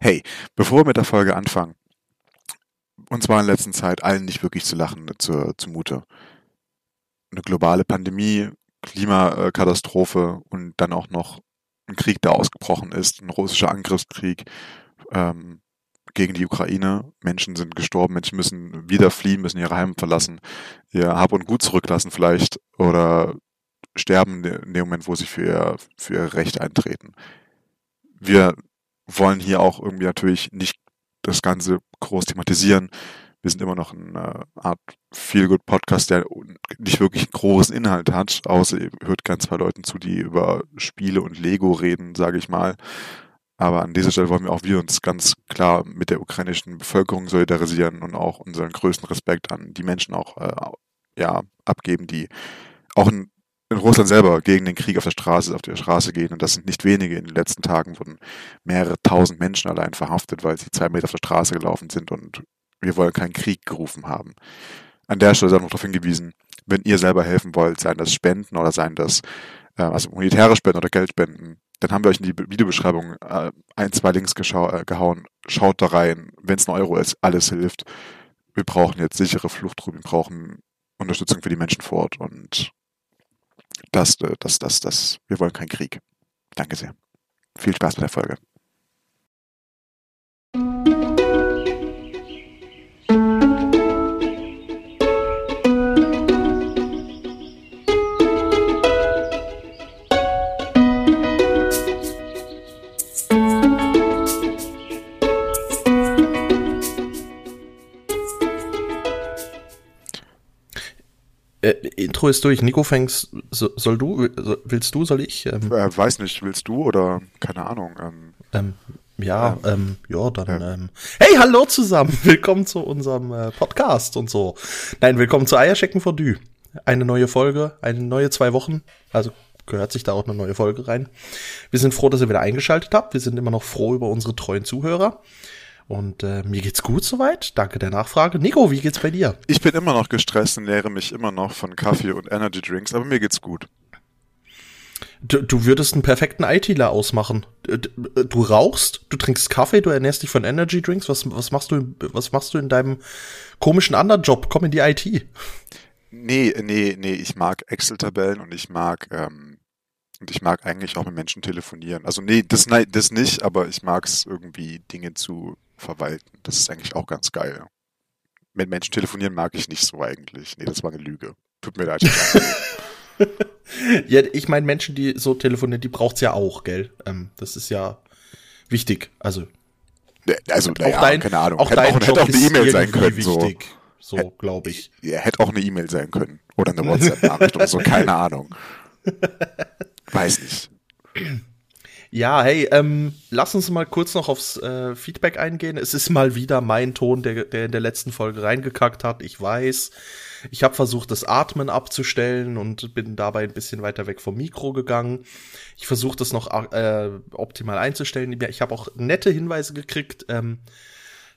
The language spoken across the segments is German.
Hey, bevor wir mit der Folge anfangen, uns war in letzter Zeit allen nicht wirklich zu lachen zu, zumute. Eine globale Pandemie, Klimakatastrophe und dann auch noch ein Krieg, der ausgebrochen ist, ein russischer Angriffskrieg ähm, gegen die Ukraine. Menschen sind gestorben, Menschen müssen wieder fliehen, müssen ihre Heime verlassen, ihr Hab und Gut zurücklassen vielleicht oder sterben in dem Moment, wo sie für ihr, für ihr Recht eintreten. Wir wollen hier auch irgendwie natürlich nicht das Ganze groß thematisieren. Wir sind immer noch eine Art Feel-Good-Podcast, der nicht wirklich einen großen Inhalt hat, außer ihr hört ganz paar Leuten zu, die über Spiele und Lego reden, sage ich mal. Aber an dieser Stelle wollen wir auch wir uns ganz klar mit der ukrainischen Bevölkerung solidarisieren und auch unseren größten Respekt an die Menschen auch äh, ja, abgeben, die auch in in Russland selber gegen den Krieg auf der Straße, auf der Straße gehen. Und das sind nicht wenige. In den letzten Tagen wurden mehrere tausend Menschen allein verhaftet, weil sie zwei Meter auf der Straße gelaufen sind und wir wollen keinen Krieg gerufen haben. An der Stelle sei noch darauf hingewiesen, wenn ihr selber helfen wollt, seien das Spenden oder seien das äh, also humanitäre Spenden oder Geldspenden, dann haben wir euch in die Videobeschreibung äh, ein, zwei Links äh, gehauen. Schaut da rein, wenn es ein Euro ist, alles hilft. Wir brauchen jetzt sichere Fluchtrouten, wir brauchen Unterstützung für die Menschen vor Ort und das, äh, das, das, das, wir wollen keinen Krieg. Danke sehr. Viel Spaß mit der Folge. Intro ist durch. Nico fängst. So, soll du? Willst du? Soll ich? Ähm, äh, weiß nicht. Willst du oder keine Ahnung? Ähm, ähm, ja, ähm, ähm ja, dann. Ähm, hey, hallo zusammen. Willkommen zu unserem äh, Podcast und so. Nein, willkommen zu Eierschecken Dü. Eine neue Folge, eine neue zwei Wochen. Also gehört sich da auch eine neue Folge rein. Wir sind froh, dass ihr wieder eingeschaltet habt. Wir sind immer noch froh über unsere treuen Zuhörer. Und äh, mir geht's gut soweit. Danke der Nachfrage. Nico, wie geht's bei dir? Ich bin immer noch gestresst und nähere mich immer noch von Kaffee und Energy Drinks, aber mir geht's gut. Du, du würdest einen perfekten ITler ausmachen. Du rauchst, du trinkst Kaffee, du ernährst dich von Energy Drinks. Was, was machst du? Was machst du in deinem komischen anderen Job? Komm in die IT. Nee, nee, nee. Ich mag Excel-Tabellen und ich mag ähm, und ich mag eigentlich auch mit Menschen telefonieren. Also nee, das, das nicht, aber ich mag es irgendwie Dinge zu verwalten. Das ist eigentlich auch ganz geil. Mit Menschen telefonieren mag ich nicht so eigentlich. Nee, das war eine Lüge. Tut mir leid. ja, ich meine, Menschen, die so telefonieren, die braucht's ja auch, gell? Ähm, das ist ja wichtig. Also, also auch dein, keine Ahnung. Auch hätte, auch, hätte auch eine E-Mail sein können. Wichtig. So, so glaube ich. Ja, hätte auch eine E-Mail sein können. Oder eine WhatsApp-Nachricht oder so, keine Ahnung. Weiß nicht. Ja, hey, ähm, lass uns mal kurz noch aufs äh, Feedback eingehen. Es ist mal wieder mein Ton, der, der in der letzten Folge reingekackt hat. Ich weiß. Ich habe versucht, das Atmen abzustellen und bin dabei ein bisschen weiter weg vom Mikro gegangen. Ich versuche das noch äh, optimal einzustellen. Ich habe auch nette Hinweise gekriegt, ähm,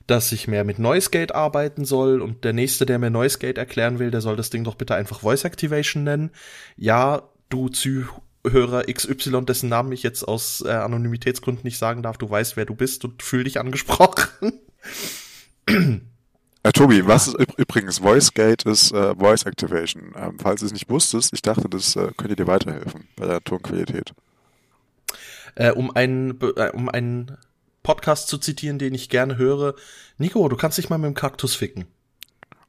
dass ich mehr mit Noise Gate arbeiten soll. Und der nächste, der mir Noise Gate erklären will, der soll das Ding doch bitte einfach Voice Activation nennen. Ja, du Zü Hörer XY, dessen Namen ich jetzt aus äh, Anonymitätsgründen nicht sagen darf, du weißt, wer du bist und fühl dich angesprochen. Herr Tobi, was ist übrigens VoiceGate ist äh, Voice Activation. Ähm, falls du es nicht wusstest, ich dachte, das äh, könnte dir weiterhelfen bei der Tonqualität. Äh, um einen äh, um einen Podcast zu zitieren, den ich gerne höre, Nico, du kannst dich mal mit dem Kaktus ficken.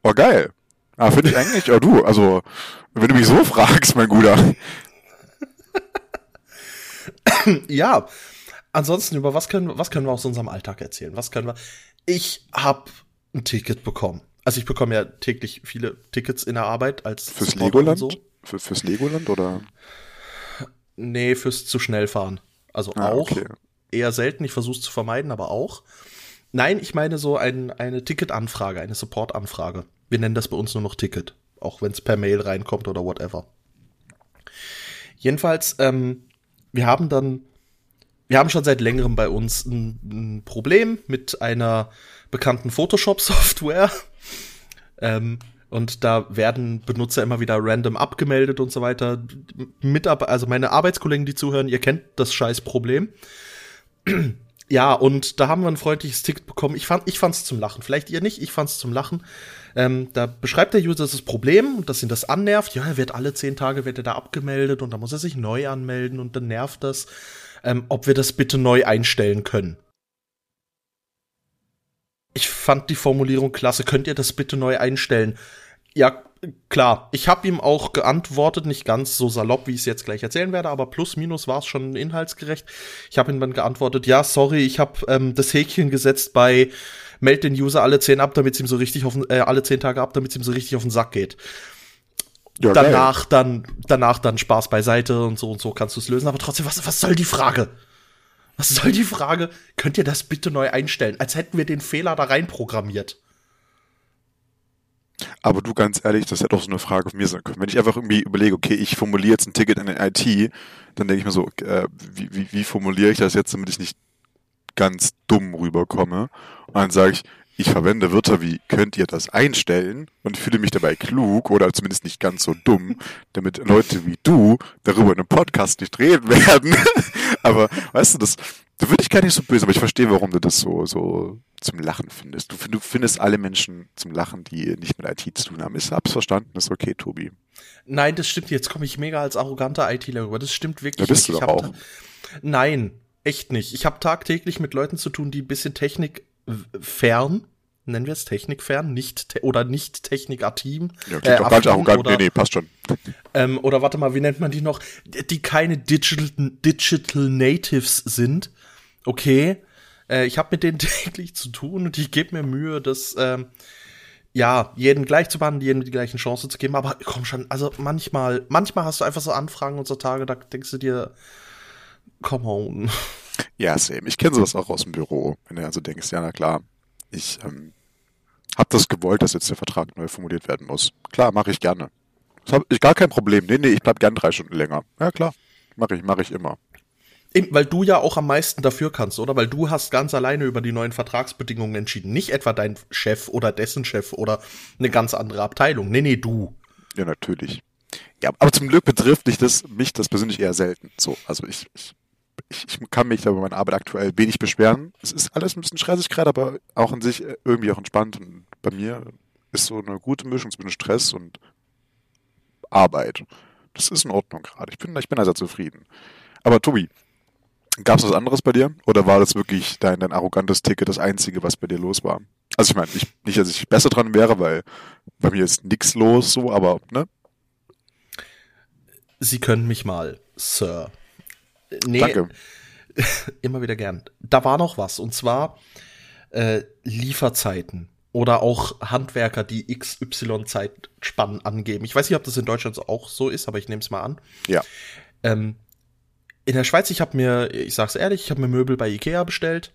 Oh geil. Ah, finde ich eigentlich, oh du, also wenn du mich so fragst, mein Guter. ja. Ansonsten, über was können, was können wir aus unserem Alltag erzählen? Was können wir? Ich habe ein Ticket bekommen. Also ich bekomme ja täglich viele Tickets in der Arbeit als Fürs Supporter Legoland? So. Für, fürs Legoland oder? Nee, fürs zu schnell fahren. Also ah, auch. Okay. Eher selten, ich versuche es zu vermeiden, aber auch. Nein, ich meine so ein, eine Ticketanfrage, eine Supportanfrage. Wir nennen das bei uns nur noch Ticket. Auch wenn es per Mail reinkommt oder whatever. Jedenfalls, ähm, wir haben dann, wir haben schon seit längerem bei uns ein, ein Problem mit einer bekannten Photoshop-Software. ähm, und da werden Benutzer immer wieder random abgemeldet und so weiter. Mitab also meine Arbeitskollegen, die zuhören, ihr kennt das scheiß Problem. Ja, und da haben wir ein freundliches Ticket bekommen. Ich fand, ich fand's zum Lachen. Vielleicht ihr nicht, ich fand's zum Lachen. Ähm, da beschreibt der User das Problem und dass ihn das annervt. Ja, er wird alle zehn Tage wird er da abgemeldet und dann muss er sich neu anmelden und dann nervt das. Ähm, ob wir das bitte neu einstellen können. Ich fand die Formulierung klasse. Könnt ihr das bitte neu einstellen? Ja, klar. Ich habe ihm auch geantwortet, nicht ganz so salopp, wie ich es jetzt gleich erzählen werde, aber plus minus war es schon inhaltsgerecht. Ich habe ihm dann geantwortet, ja, sorry, ich habe ähm, das Häkchen gesetzt bei meld den User alle zehn ab, damit es ihm so richtig auf äh, alle zehn Tage ab, damit es ihm so richtig auf den Sack geht. Ja, danach geil. dann danach dann Spaß beiseite und so und so kannst du es lösen, aber trotzdem was was soll die Frage? Was soll die Frage? Könnt ihr das bitte neu einstellen, als hätten wir den Fehler da rein programmiert? Aber du ganz ehrlich, das hätte auch so eine Frage von mir sein können. Wenn ich einfach irgendwie überlege, okay, ich formuliere jetzt ein Ticket in den IT, dann denke ich mir so, äh, wie, wie, wie formuliere ich das jetzt, damit ich nicht ganz dumm rüberkomme? Und dann sage ich, ich verwende Wörter wie könnt ihr das einstellen und fühle mich dabei klug oder zumindest nicht ganz so dumm, damit Leute wie du darüber in einem Podcast nicht reden werden. aber weißt du, das, da würde ich gar nicht so böse, aber ich verstehe, warum du das so, so zum Lachen findest. Du, du findest alle Menschen zum Lachen, die nicht mit IT zu tun haben. Ist hab's verstanden, ist okay, Tobi. Nein, das stimmt. Jetzt komme ich mega als arroganter ITler rüber. Das stimmt wirklich. Da bist du doch auch. Nein, echt nicht. Ich habe tagtäglich mit Leuten zu tun, die ein bisschen Technik fern, nennen wir es technikfern, nicht te oder nicht technikatim. Ja, klingt äh, doch ganz arrogant. Oder, nee, nee, passt schon. Ähm, oder warte mal, wie nennt man die noch? Die keine Digital, Digital Natives sind. Okay. Äh, ich habe mit denen täglich zu tun und ich gebe mir Mühe, das ähm, ja, jeden gleich zu behandeln, jedem die gleichen Chance zu geben, aber komm schon, also manchmal, manchmal hast du einfach so Anfragen und so Tage, da denkst du dir, come on. Ja, same. Ich kenne sowas auch aus dem Büro, wenn du also denkst, ja, na klar, ich ähm, habe das gewollt, dass jetzt der Vertrag neu formuliert werden muss. Klar, mache ich gerne. Das habe ich gar kein Problem. Nee, nee, ich bleib gern drei Stunden länger. Ja, klar. Mache ich, mache ich immer. Eben, weil du ja auch am meisten dafür kannst, oder? Weil du hast ganz alleine über die neuen Vertragsbedingungen entschieden. Nicht etwa dein Chef oder dessen Chef oder eine ganz andere Abteilung. Nee, nee, du. Ja, natürlich. Ja, aber zum Glück betrifft mich das, mich das persönlich eher selten. So, also ich, ich ich, ich kann mich da über meine Arbeit aktuell wenig beschweren. Es ist alles ein bisschen stressig gerade, aber auch in sich irgendwie auch entspannt. Und bei mir ist so eine gute Mischung zwischen Stress und Arbeit. Das ist in Ordnung gerade. Ich bin, ich bin also zufrieden. Aber Tobi, gab es was anderes bei dir? Oder war das wirklich dein, dein arrogantes Ticket das einzige, was bei dir los war? Also ich meine, ich, nicht, dass ich besser dran wäre, weil bei mir ist nichts los, so, aber, ne? Sie können mich mal, Sir. Nee, Danke. immer wieder gern. Da war noch was, und zwar äh, Lieferzeiten oder auch Handwerker, die XY-Zeitspannen angeben. Ich weiß nicht, ob das in Deutschland auch so ist, aber ich nehme es mal an. Ja. Ähm, in der Schweiz, ich habe mir, ich sag's ehrlich, ich habe mir Möbel bei Ikea bestellt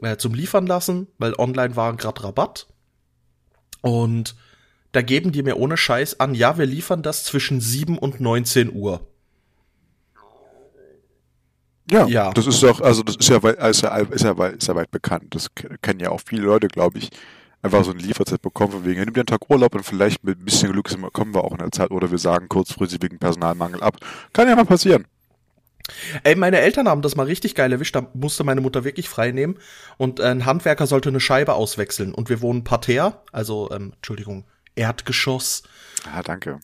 äh, zum Liefern lassen, weil online war gerade Rabatt. Und da geben die mir ohne Scheiß an, ja, wir liefern das zwischen 7 und 19 Uhr. Ja, ja, das ist doch, also das ist ja, ist ja, ist ja, ist ja weit bekannt. Das kennen ja auch viele Leute, glaube ich. Einfach so eine Lieferzeit bekommen, von wegen, nimm dir einen Tag Urlaub und vielleicht mit ein bisschen Glück kommen wir auch in der Zeit oder wir sagen kurzfristig wegen Personalmangel ab. Kann ja mal passieren. Ey, meine Eltern haben das mal richtig geil erwischt. Da musste meine Mutter wirklich frei nehmen. Und ein Handwerker sollte eine Scheibe auswechseln. Und wir wohnen Parterre, also, ähm, Entschuldigung, Erdgeschoss. Ah, danke.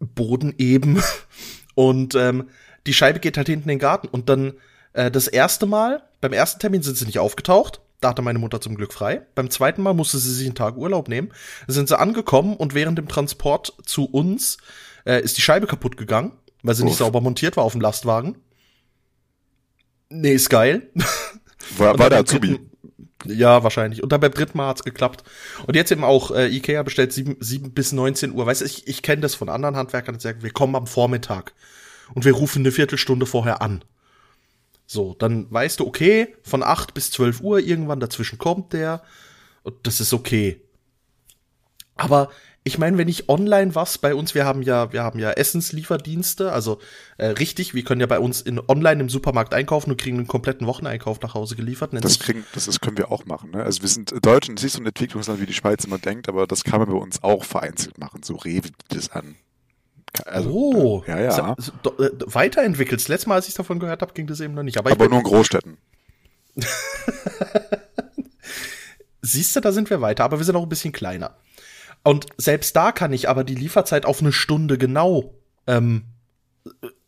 Boden eben. Und ähm, die Scheibe geht halt hinten in den Garten. Und dann äh, das erste Mal, beim ersten Termin sind sie nicht aufgetaucht. Da hatte meine Mutter zum Glück frei. Beim zweiten Mal musste sie sich einen Tag Urlaub nehmen. Da sind sie angekommen und während dem Transport zu uns äh, ist die Scheibe kaputt gegangen, weil sie Uff. nicht sauber montiert war auf dem Lastwagen. Nee, ist geil. War, war der Azubi? Ja, wahrscheinlich. Und dann beim dritten Mal hat's geklappt. Und jetzt eben auch, äh, Ikea bestellt sieben, sieben bis 19 Uhr. Weißt du, ich, ich kenne das von anderen Handwerkern, die sagen, wir kommen am Vormittag und wir rufen eine Viertelstunde vorher an. So, dann weißt du, okay, von 8 bis 12 Uhr irgendwann dazwischen kommt der und das ist okay. Aber ich meine, wenn ich online was bei uns, wir haben ja, wir haben ja Essenslieferdienste, also äh, richtig, wir können ja bei uns in online im Supermarkt einkaufen und kriegen einen kompletten Wocheneinkauf nach Hause geliefert. Das kriegen, das, das können wir auch machen. Ne? Also wir sind Deutschen, es ist so ein Entwicklungsland, wie die Schweiz immer denkt, aber das kann man bei uns auch vereinzelt machen. So Rewe bietet es an. Also, oh, ja, ja. So, äh, weiterentwickelt. Das letzte Mal, als ich davon gehört habe, ging das eben noch nicht. Aber, aber nur in Großstädten. Siehst du, da sind wir weiter, aber wir sind auch ein bisschen kleiner. Und selbst da kann ich aber die Lieferzeit auf eine Stunde genau ähm,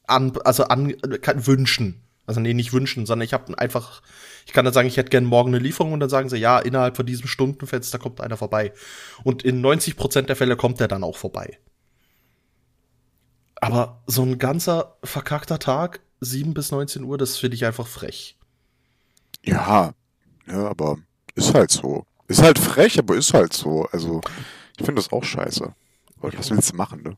an, also an, kann, wünschen. Also nee, nicht wünschen, sondern ich habe einfach, ich kann dann sagen, ich hätte gerne morgen eine Lieferung und dann sagen sie, ja, innerhalb von diesem Stundenfenster kommt einer vorbei. Und in 90 Prozent der Fälle kommt der dann auch vorbei. Aber so ein ganzer verkackter Tag, 7 bis 19 Uhr, das finde ich einfach frech. Ja, ja, aber ist halt so. Ist halt frech, aber ist halt so. Also, ich finde das auch scheiße. Aber was willst du machen, ne?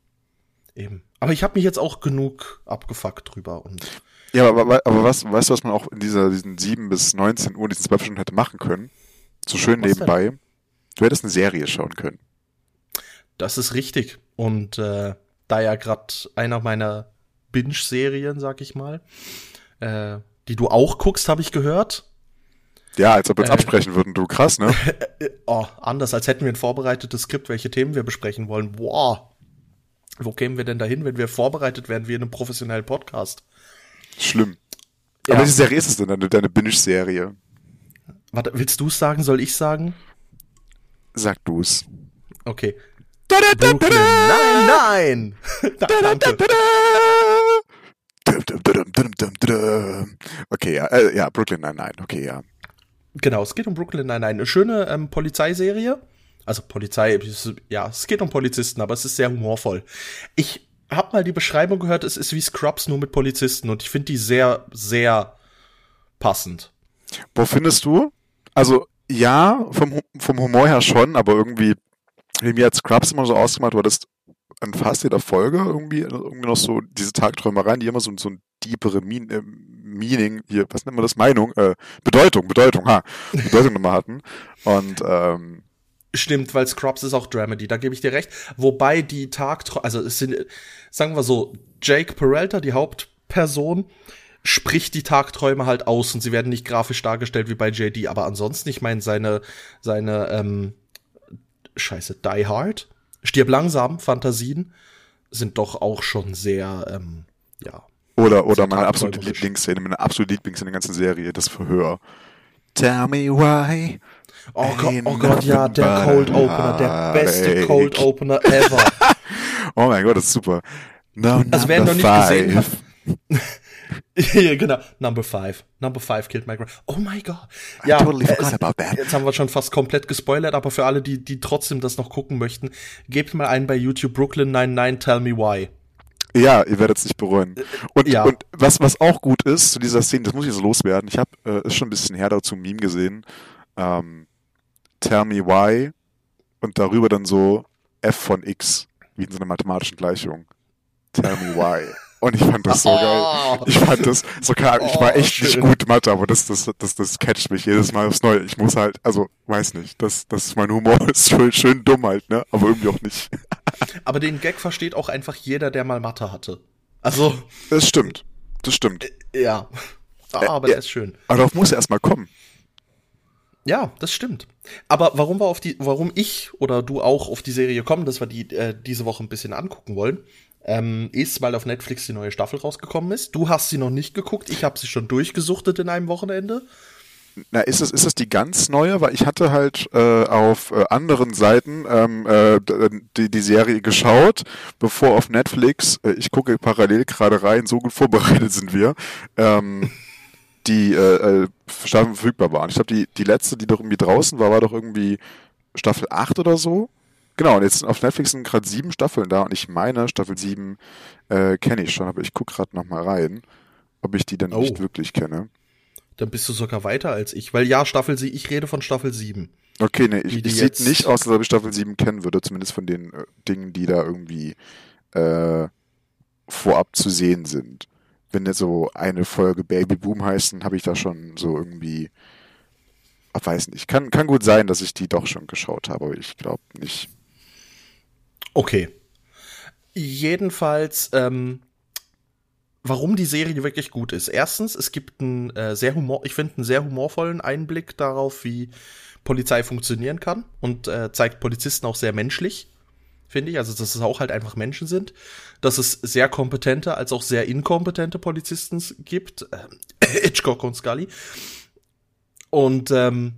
Eben. Aber ich habe mich jetzt auch genug abgefuckt drüber und. Ja, aber, aber was, weißt du, was man auch in dieser, diesen 7 bis 19 Uhr, diesen 12 Stunden hätte machen können? So schön was nebenbei. Denn? Du hättest eine Serie schauen können. Das ist richtig. Und äh, da ja gerade einer meiner Binge-Serien, sag ich mal, äh, die du auch guckst, habe ich gehört. Ja, als ob wir uns äh, absprechen würden, du krass, ne? oh, anders, als hätten wir ein vorbereitetes Skript, welche Themen wir besprechen wollen. Boah. Wo kämen wir denn dahin, wenn wir vorbereitet wären wie in einem professionellen Podcast? Schlimm. Ja. Aber welche Serie ist es denn, deine, deine Binge-Serie? Warte, willst du es sagen? Soll ich sagen? Sag du's. Okay. Brooklyn, nein, nein! Okay, ja, äh, ja, Brooklyn, nein, nein, okay, ja. Genau, es geht um Brooklyn Nine-Nine. Eine schöne ähm, Polizeiserie. Also Polizei, ja, es geht um Polizisten, aber es ist sehr humorvoll. Ich habe mal die Beschreibung gehört, es ist wie Scrubs nur mit Polizisten und ich finde die sehr, sehr passend. Wo findest du? Also ja, vom, vom Humor her schon, aber irgendwie, wie mir als Scrubs immer so ausgemacht war, das an fast jeder Folge irgendwie, irgendwie noch so diese Tagträumereien, die immer so, so ein deepere Mean, äh, Meaning, hier, was nennt man das? Meinung, äh, Bedeutung, Bedeutung, ha, Bedeutung nochmal hatten. Und ähm, Stimmt, weil Scrubs ist auch Dramedy, da gebe ich dir recht. Wobei die Tagträume, also es sind, sagen wir so, Jake Peralta, die Hauptperson, spricht die Tagträume halt aus und sie werden nicht grafisch dargestellt wie bei JD, aber ansonsten, ich meine, seine, seine, ähm, scheiße, Die Hard, Stirb langsam, Fantasien, sind doch auch schon sehr, ähm, ja. Oder, oder meine absolute Lieblingsszene, meine absolute Lieblingsszene in der ganzen Serie, das Verhör. Tell me why. Oh Gott, oh Gott, ja, der Cold Opener, der beste Cold Opener ever. oh mein Gott, das ist super. No, also wer ihn noch nicht gesehen hat. ja, genau. Number five. Number five killed my grandma. Oh my God. Ja, totally es, jetzt haben wir schon fast komplett gespoilert, aber für alle, die, die trotzdem das noch gucken möchten, gebt mal einen bei YouTube Brooklyn 99 Tell Me Why. Ja, ihr werdet es nicht bereuen. Und, ja. und was, was auch gut ist zu dieser Szene, das muss ich so loswerden. Ich habe äh, ist schon ein bisschen her dazu ein Meme gesehen. Ähm, Tell me why und darüber dann so f von x, wie in so einer mathematischen Gleichung. Tell me why. Und ich fand das so oh. geil. Ich fand das so geil. Ich war oh, echt schön. nicht gut Mathe, aber das, das, das, das catcht mich jedes Mal aufs Neue. Ich muss halt, also, weiß nicht, das, das ist mein Humor ist schön, schön dumm halt, ne? Aber irgendwie auch nicht. aber den Gag versteht auch einfach jeder, der mal Mathe hatte. Also. Das stimmt. Das stimmt. Äh, ja. Aber äh, der ist schön. Aber darauf muss er erstmal kommen. Ja, das stimmt. Aber warum wir auf die, warum ich oder du auch auf die Serie kommen, dass wir die äh, diese Woche ein bisschen angucken wollen, ähm, ist, weil auf Netflix die neue Staffel rausgekommen ist. Du hast sie noch nicht geguckt, ich habe sie schon durchgesuchtet in einem Wochenende. Na, ist es, ist es die ganz neue? Weil ich hatte halt äh, auf äh, anderen Seiten ähm, äh, die, die Serie geschaut, bevor auf Netflix, äh, ich gucke parallel gerade rein, so gut vorbereitet sind wir, ähm, die äh, äh, Staffeln verfügbar waren. Ich glaube, die, die letzte, die doch irgendwie draußen war, war doch irgendwie Staffel 8 oder so. Genau, und jetzt auf Netflix sind gerade sieben Staffeln da und ich meine, Staffel 7 äh, kenne ich schon, aber ich gucke gerade nochmal rein, ob ich die dann oh. nicht wirklich kenne. Dann bist du sogar weiter als ich, weil ja, Staffel 7, ich rede von Staffel 7. Okay, nee, ich, ich sieht nicht aus, als ob ich Staffel 7 kennen würde, zumindest von den äh, Dingen, die da irgendwie äh, vorab zu sehen sind wenn jetzt so eine Folge Baby Boom heißt, dann habe ich da schon so irgendwie, weiß nicht, kann, kann gut sein, dass ich die doch schon geschaut habe, aber ich glaube nicht. Okay. Jedenfalls, ähm, warum die Serie wirklich gut ist. Erstens, es gibt einen äh, sehr humor, ich finde einen sehr humorvollen Einblick darauf, wie Polizei funktionieren kann und äh, zeigt Polizisten auch sehr menschlich finde ich. Also, dass es auch halt einfach Menschen sind. Dass es sehr kompetente als auch sehr inkompetente Polizisten gibt. Äh, Hitchcock und Scully. Und ähm,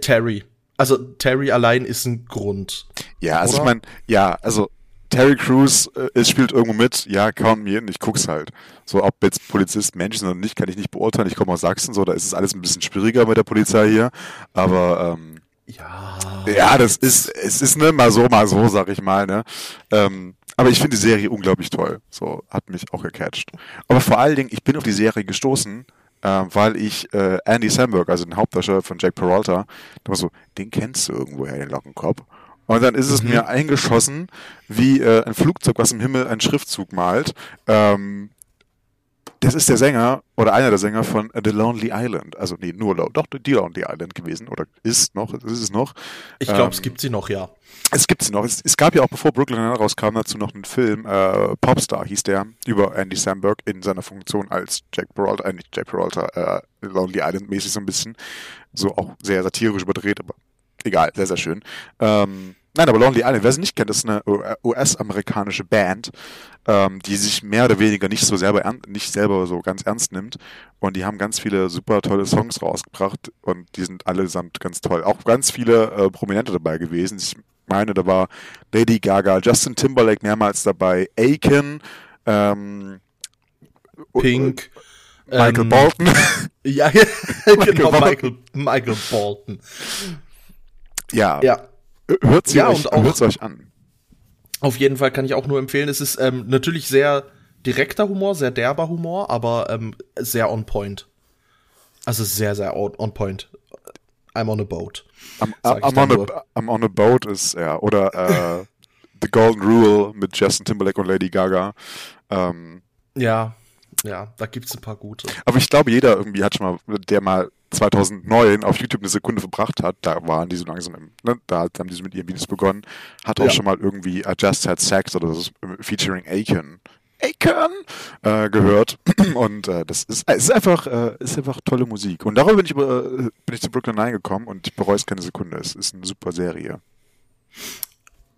Terry. Also Terry allein ist ein Grund. Ja, also oder? ich meine, ja, also Terry Crews äh, spielt irgendwo mit, ja, count me in, ich guck's halt. So, ob jetzt Polizist Mensch sind oder nicht, kann ich nicht beurteilen. Ich komme aus Sachsen, so, da ist es alles ein bisschen schwieriger mit der Polizei hier. Aber ähm, ja, ja, das ist, es ist ne, mal so, mal so, sag ich mal, ne. Ähm, aber ich finde die Serie unglaublich toll. So, hat mich auch gecatcht. Aber vor allen Dingen, ich bin auf die Serie gestoßen, äh, weil ich äh, Andy Samberg, also den Hauptdarsteller von Jack Peralta, da war so, den kennst du irgendwoher, den Lockenkopf. Und dann ist es mhm. mir eingeschossen, wie äh, ein Flugzeug, was im Himmel einen Schriftzug malt. Ähm, das ist der Sänger oder einer der Sänger von The Lonely Island. Also nee, nur doch die Lonely Island gewesen oder ist noch, ist es noch. Ich glaube, ähm, es gibt sie noch, ja. Es gibt sie noch. Es, es gab ja auch, bevor Brooklyn rauskam, dazu noch einen Film, äh, Popstar hieß der, über Andy Samberg in seiner Funktion als Jack Peralta, äh, nicht Jack Peralta, äh, Lonely Island mäßig so ein bisschen. So auch sehr satirisch überdreht, aber egal, sehr, sehr schön. Ähm, Nein, aber Lonely Island, wer sie nicht kennt, ist eine US-amerikanische Band, ähm, die sich mehr oder weniger nicht so selber nicht selber so ganz ernst nimmt. Und die haben ganz viele super tolle Songs rausgebracht und die sind allesamt ganz toll. Auch ganz viele äh, Prominente dabei gewesen. Ich meine, da war Lady Gaga, Justin Timberlake mehrmals dabei, Aiken, ähm, Pink. Michael ähm, Bolton. Ja, genau, Michael, Michael Bolton. Ja. Ja. Hört sie ja, euch, hört's euch an. Auf jeden Fall kann ich auch nur empfehlen. Es ist ähm, natürlich sehr direkter Humor, sehr derber Humor, aber ähm, sehr on point. Also sehr, sehr on, on point. I'm on a boat. I'm, I'm, on, a, I'm on a boat ist, ja, oder äh, The Golden Rule mit Justin Timberlake und Lady Gaga. Ähm, ja, ja, da gibt's ein paar gute. Aber ich glaube, jeder irgendwie hat schon mal, der mal 2009 auf YouTube eine Sekunde verbracht hat, da waren die so langsam, im, ne, da haben die so mit ihren Videos begonnen, hat auch ja. schon mal irgendwie I Just Had Sex oder so featuring Aiken Aiken äh, gehört und äh, das ist, ist einfach äh, ist einfach tolle Musik und darüber bin ich äh, bin ich zu Brooklyn Nine gekommen und ich bereue es keine Sekunde. Es ist eine super Serie.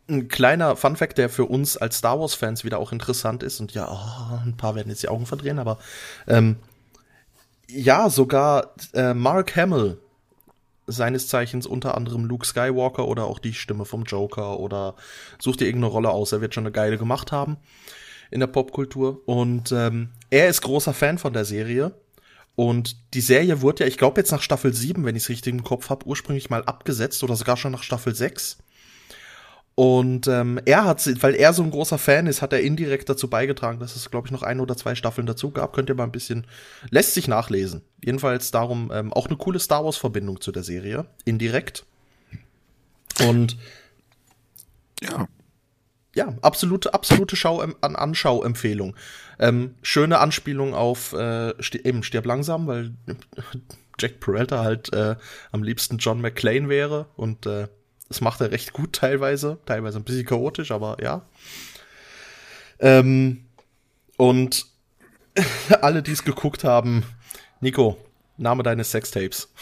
Ein kleiner Fun Fact, der für uns als Star Wars Fans wieder auch interessant ist und ja, oh, ein paar werden jetzt die Augen verdrehen, aber ähm, ja, sogar äh, Mark Hamill, seines Zeichens unter anderem Luke Skywalker oder auch die Stimme vom Joker oder such dir irgendeine Rolle aus, er wird schon eine geile gemacht haben in der Popkultur. Und ähm, er ist großer Fan von der Serie. Und die Serie wurde ja, ich glaube jetzt nach Staffel 7, wenn ich es richtig im Kopf habe, ursprünglich mal abgesetzt oder sogar schon nach Staffel 6. Und ähm, er hat, weil er so ein großer Fan ist, hat er indirekt dazu beigetragen, dass es, glaube ich, noch ein oder zwei Staffeln dazu gab. Könnt ihr mal ein bisschen, lässt sich nachlesen. Jedenfalls darum ähm, auch eine coole Star Wars-Verbindung zu der Serie, indirekt. Und ja. Ja, absolute, absolute Schau an Anschauempfehlung. Ähm, schöne Anspielung auf äh, eben Stirb langsam, weil Jack Peralta halt äh, am liebsten John McClane wäre und äh, das macht er recht gut teilweise, teilweise ein bisschen chaotisch, aber ja. Ähm, und alle, die es geguckt haben, Nico, Name deines Sextapes.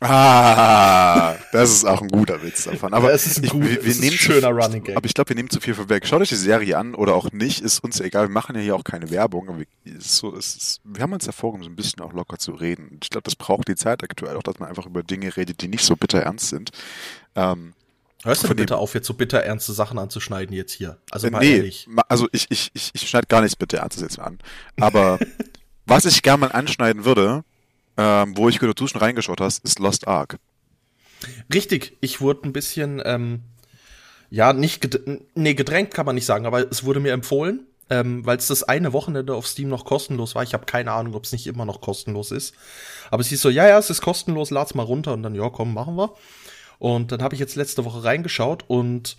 Ah, das ist auch ein guter Witz davon. Aber es ist ein, ich, gut, wir, wir nehmen ein schöner zu, Running Game. Aber ich glaube, wir nehmen zu viel vorweg. Schaut euch die Serie an oder auch nicht, ist uns egal. Wir machen ja hier auch keine Werbung. Wir, so, ist, wir haben uns ja vorgenommen, so ein bisschen auch locker zu reden. Ich glaube, das braucht die Zeit aktuell auch, dass man einfach über Dinge redet, die nicht so bitter ernst sind. Ähm, Hörst du bitte auf, jetzt so bitter ernste Sachen anzuschneiden jetzt hier? Also mal nee, ehrlich. Also ich, ich, ich, ich schneide gar nichts bitter ernstes jetzt an. Aber was ich gerne mal anschneiden würde, ähm, wo ich gerade du schon reingeschaut hast, ist Lost Ark. Richtig, ich wurde ein bisschen, ähm, ja, nicht, ged nee, gedrängt kann man nicht sagen, aber es wurde mir empfohlen, ähm, weil es das eine Wochenende auf Steam noch kostenlos war. Ich habe keine Ahnung, ob es nicht immer noch kostenlos ist. Aber es hieß so, ja, ja, es ist kostenlos, lad's mal runter und dann, ja, komm, machen wir. Und dann habe ich jetzt letzte Woche reingeschaut und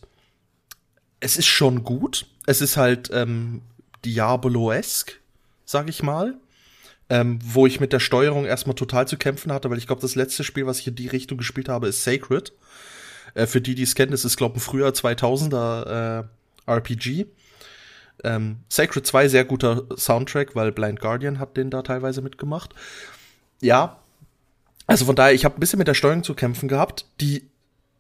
es ist schon gut. Es ist halt ähm, Diablo-esque, sag ich mal ähm, wo ich mit der Steuerung erstmal total zu kämpfen hatte, weil ich glaube, das letzte Spiel, was ich in die Richtung gespielt habe, ist Sacred. Äh, für die, die es kennen, das ist, glaube ich, ein früher 2000er äh, RPG. Ähm, Sacred 2, sehr guter Soundtrack, weil Blind Guardian hat den da teilweise mitgemacht. Ja, also von daher, ich habe ein bisschen mit der Steuerung zu kämpfen gehabt. Die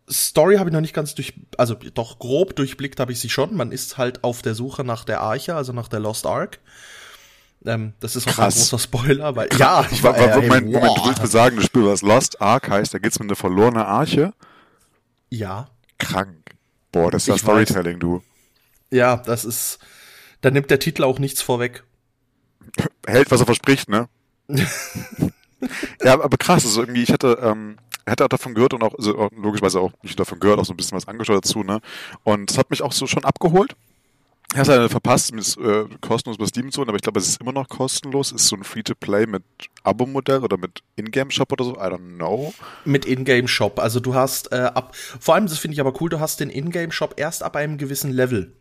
Story habe ich noch nicht ganz durch, also doch grob durchblickt habe ich sie schon. Man ist halt auf der Suche nach der Arche, also nach der Lost Ark Ähm, das ist auch Krass. ein großer Spoiler, weil ja, ich war, äh, Moment, Moment, du willst mir sagen, das Spiel, was Lost Ark heißt, da geht's um eine verlorene Arche? Ja. Krank. Boah, das ist ja Storytelling, weiß. du. Ja, das ist, da nimmt der Titel auch nichts vorweg. Hält, was er verspricht, ne? ja, aber krass, also irgendwie, ich hatte, ähm, hätte auch davon gehört und auch, also logischerweise auch nicht davon gehört, auch so ein bisschen was angeschaut dazu, ne? Und es hat mich auch so schon abgeholt. Es leider verpasst, ist äh, kostenlos bei Steam zu holen, aber ich glaube, es ist immer noch kostenlos. Ist so ein Free-to-Play mit Abo-Modell oder mit Ingame-Shop oder so? I don't know. Mit Ingame-Shop. Also du hast äh, ab, vor allem, das finde ich aber cool, du hast den Ingame-Shop erst ab einem gewissen Level.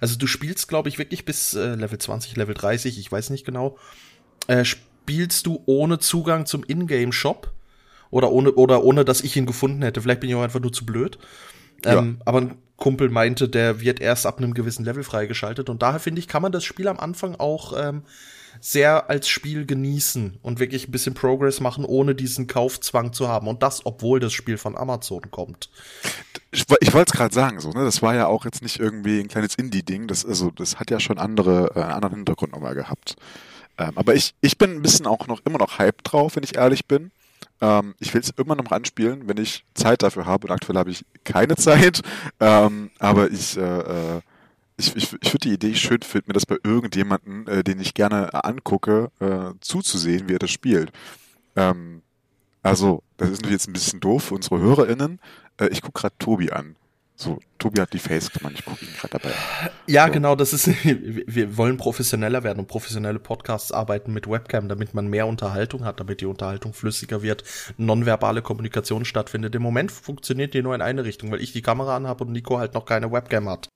Also du spielst, glaube ich, wirklich bis äh, Level 20, Level 30, ich weiß nicht genau, äh, spielst du ohne Zugang zum Ingame-Shop oder ohne, oder ohne, dass ich ihn gefunden hätte. Vielleicht bin ich auch einfach nur zu blöd. Ähm, ja. Aber ein Kumpel meinte, der wird erst ab einem gewissen Level freigeschaltet. Und daher finde ich, kann man das Spiel am Anfang auch ähm, sehr als Spiel genießen und wirklich ein bisschen Progress machen, ohne diesen Kaufzwang zu haben. Und das, obwohl das Spiel von Amazon kommt. Ich, ich wollte es gerade sagen, so, ne? Das war ja auch jetzt nicht irgendwie ein kleines Indie-Ding. Das, also, das hat ja schon andere, äh, anderen Hintergrund nochmal gehabt. Ähm, aber ich, ich bin ein bisschen auch noch immer noch hype drauf, wenn ich ehrlich bin. Ähm, ich will es irgendwann noch anspielen, wenn ich Zeit dafür habe. Und aktuell habe ich keine Zeit. Ähm, aber ich, äh, äh ich, ich, ich würde die Idee schön finden, mir das bei irgendjemanden, äh, den ich gerne angucke, äh, zuzusehen, wie er das spielt. Ähm, also, das ist natürlich jetzt ein bisschen doof für unsere HörerInnen. Äh, ich gucke gerade Tobi an. So, Tobi hat die Face gemacht, ich gucke ihn gerade dabei. Ja, so. genau, das ist, wir wollen professioneller werden und professionelle Podcasts arbeiten mit Webcam, damit man mehr Unterhaltung hat, damit die Unterhaltung flüssiger wird, nonverbale Kommunikation stattfindet. Im Moment funktioniert die nur in eine Richtung, weil ich die Kamera anhabe und Nico halt noch keine Webcam hat.